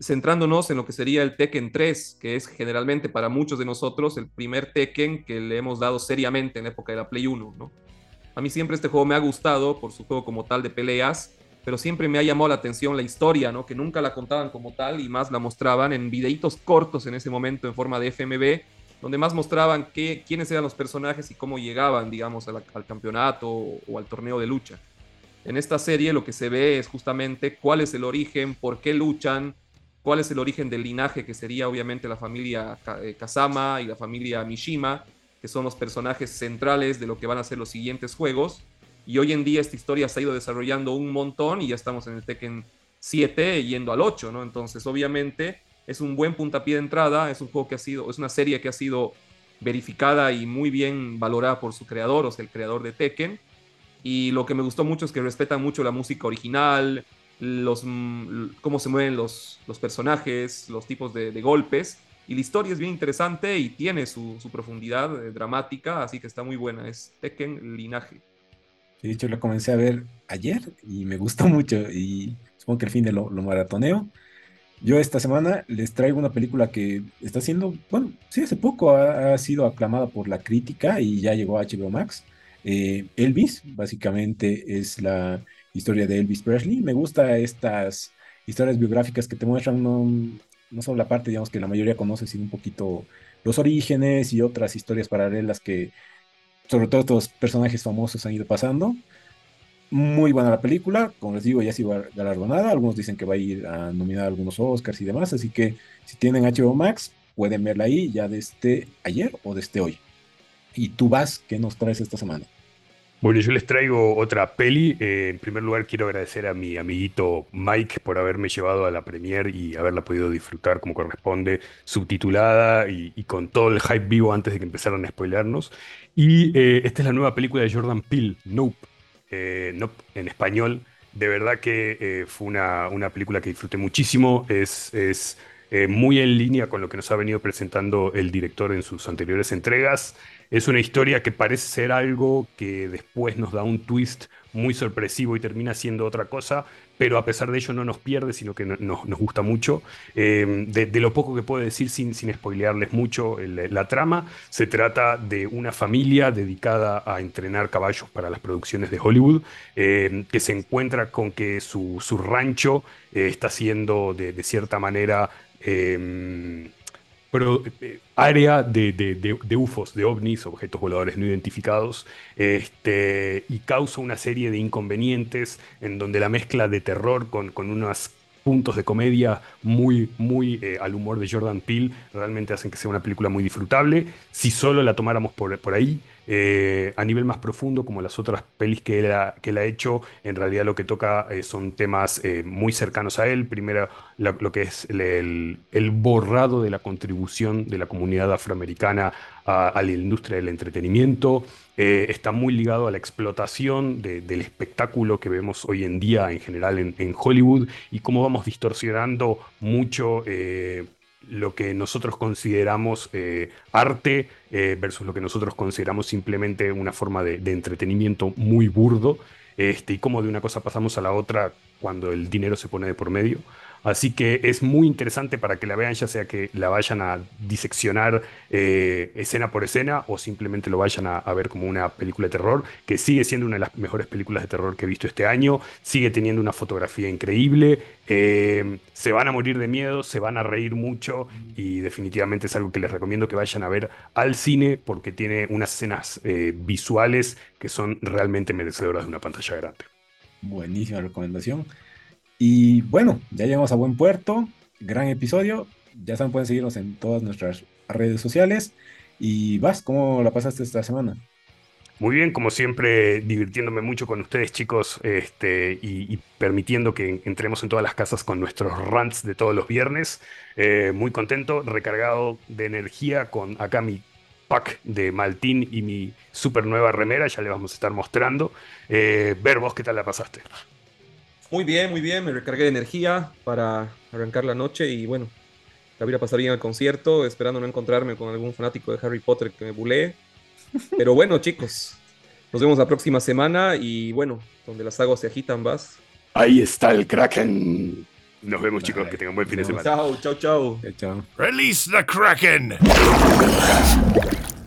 centrándonos en lo que sería el Tekken 3, que es generalmente para muchos de nosotros el primer Tekken que le hemos dado seriamente en la época de la Play 1, ¿no? A mí siempre este juego me ha gustado por su juego como tal de peleas, pero siempre me ha llamado la atención la historia, ¿no? Que nunca la contaban como tal y más la mostraban en videitos cortos en ese momento en forma de FMV, donde más mostraban qué, quiénes eran los personajes y cómo llegaban, digamos, al campeonato o al torneo de lucha. En esta serie lo que se ve es justamente cuál es el origen, por qué luchan, cuál es el origen del linaje, que sería obviamente la familia eh, Kazama y la familia Mishima, que son los personajes centrales de lo que van a ser los siguientes juegos. Y hoy en día esta historia se ha ido desarrollando un montón y ya estamos en el Tekken 7 yendo al 8, ¿no? Entonces, obviamente, es un buen puntapié de entrada, es un juego que ha sido, es una serie que ha sido verificada y muy bien valorada por su creador, o sea, el creador de Tekken. Y lo que me gustó mucho es que respeta mucho la música original, los, mm, cómo se mueven los, los personajes, los tipos de, golpes. Y la historia es bien interesante y tiene su, profundidad eh, dramática, así que está muy buena. Es Tekken Linaje. De hecho, lo comencé a ver ayer y me gustó mucho. Y supongo que al fin de lo, maratoneo. Yo esta semana les traigo una película que está siendo, bueno, sí, hace poco ha, sido aclamada por la crítica y ya llegó a HBO Max. Eh, Elvis, básicamente, es la historia de Elvis Presley. Me gusta estas historias biográficas que te muestran no, no solo la parte, digamos, que la mayoría conoce, sino un poquito los orígenes y otras historias paralelas que, sobre todo, estos personajes famosos han ido pasando. Muy buena la película, como les digo, ya ha sido galardonada. Algunos dicen que va a ir a nominar algunos Oscars y demás, así que si tienen HBO Max, pueden verla ahí ya desde ayer o desde hoy. Y tú vas, ¿qué nos traes esta semana? Bueno, yo les traigo otra peli. Eh, en primer lugar, quiero agradecer a mi amiguito Mike por haberme llevado a la premiere y haberla podido disfrutar como corresponde, subtitulada y, con todo el hype vivo antes de que empezaran a spoilernos. Y eh, esta es la nueva película de Jordan Peele, Nope, eh, Nope en español. De verdad que fue una, una, película que disfruté muchísimo. Es, es muy en línea con lo que nos ha venido presentando el director en sus anteriores entregas. Es una historia que parece ser algo que después nos da un twist muy sorpresivo y termina siendo otra cosa, pero a pesar de ello no nos pierde, sino que nos, gusta mucho. Eh, de, lo poco que puedo decir sin, sin spoilearles mucho la trama, se trata de una familia dedicada a entrenar caballos para las producciones de Hollywood, eh, que se encuentra con que su, rancho eh, está siendo de, de cierta manera pero eh, área de, de, UFOs, de ovnis, objetos voladores no identificados, este, y causa una serie de inconvenientes en donde la mezcla de terror con, con unos puntos de comedia muy, muy eh, al humor de Jordan Peele realmente hacen que sea una película muy disfrutable. Si solo la tomáramos por, por ahí, eh, a nivel más profundo, como las otras pelis que él ha, hecho, en realidad lo que toca eh, son temas eh, muy cercanos a él. Primero, lo, que es el, borrado de la contribución de la comunidad afroamericana a, la industria del entretenimiento. está muy ligado a la explotación del espectáculo que vemos hoy en día en general en, en Hollywood y cómo vamos distorsionando mucho lo que nosotros consideramos eh, arte eh, versus lo que nosotros consideramos simplemente una forma de, entretenimiento muy burdo, este, y cómo de una cosa pasamos a la otra cuando el dinero se pone de por medio. Así que es muy interesante para que la vean, ya sea que la vayan a diseccionar eh, escena por escena o simplemente lo vayan a, ver como una película de terror, que sigue siendo una de las mejores películas de terror que he visto este año, sigue teniendo una fotografía increíble, eh, se van a morir de miedo, se van a reír mucho y definitivamente es algo que les recomiendo que vayan a ver al cine porque tiene unas escenas eh, visuales que son realmente merecedoras de una pantalla grande. Buenísima recomendación. Y bueno, ya llegamos a buen puerto. Gran episodio. Ya saben, pueden seguirnos en todas nuestras redes sociales. Y vas, ¿cómo la pasaste esta semana? Muy bien, como siempre, divirtiéndome mucho con ustedes, chicos, este, y, permitiendo que entremos en todas las casas con nuestros rants de todos los viernes. Eh, muy contento, recargado de energía con acá mi pack de Maltín y mi super nueva remera, ya le vamos a estar mostrando. Eh, ver vos qué tal la pasaste. Muy bien, muy bien. Me recargué de energía para arrancar la noche y bueno, la voy a pasar bien al concierto, esperando no encontrarme con algún fanático de Harry Potter que me bulee. Pero bueno, chicos, nos vemos la próxima semana y bueno, donde las aguas se agitan, vas. Ahí está el Kraken. Nos vemos, chicos. Que tengan buen fin de semana. Chao, chao, chao. Chao. Release the Kraken.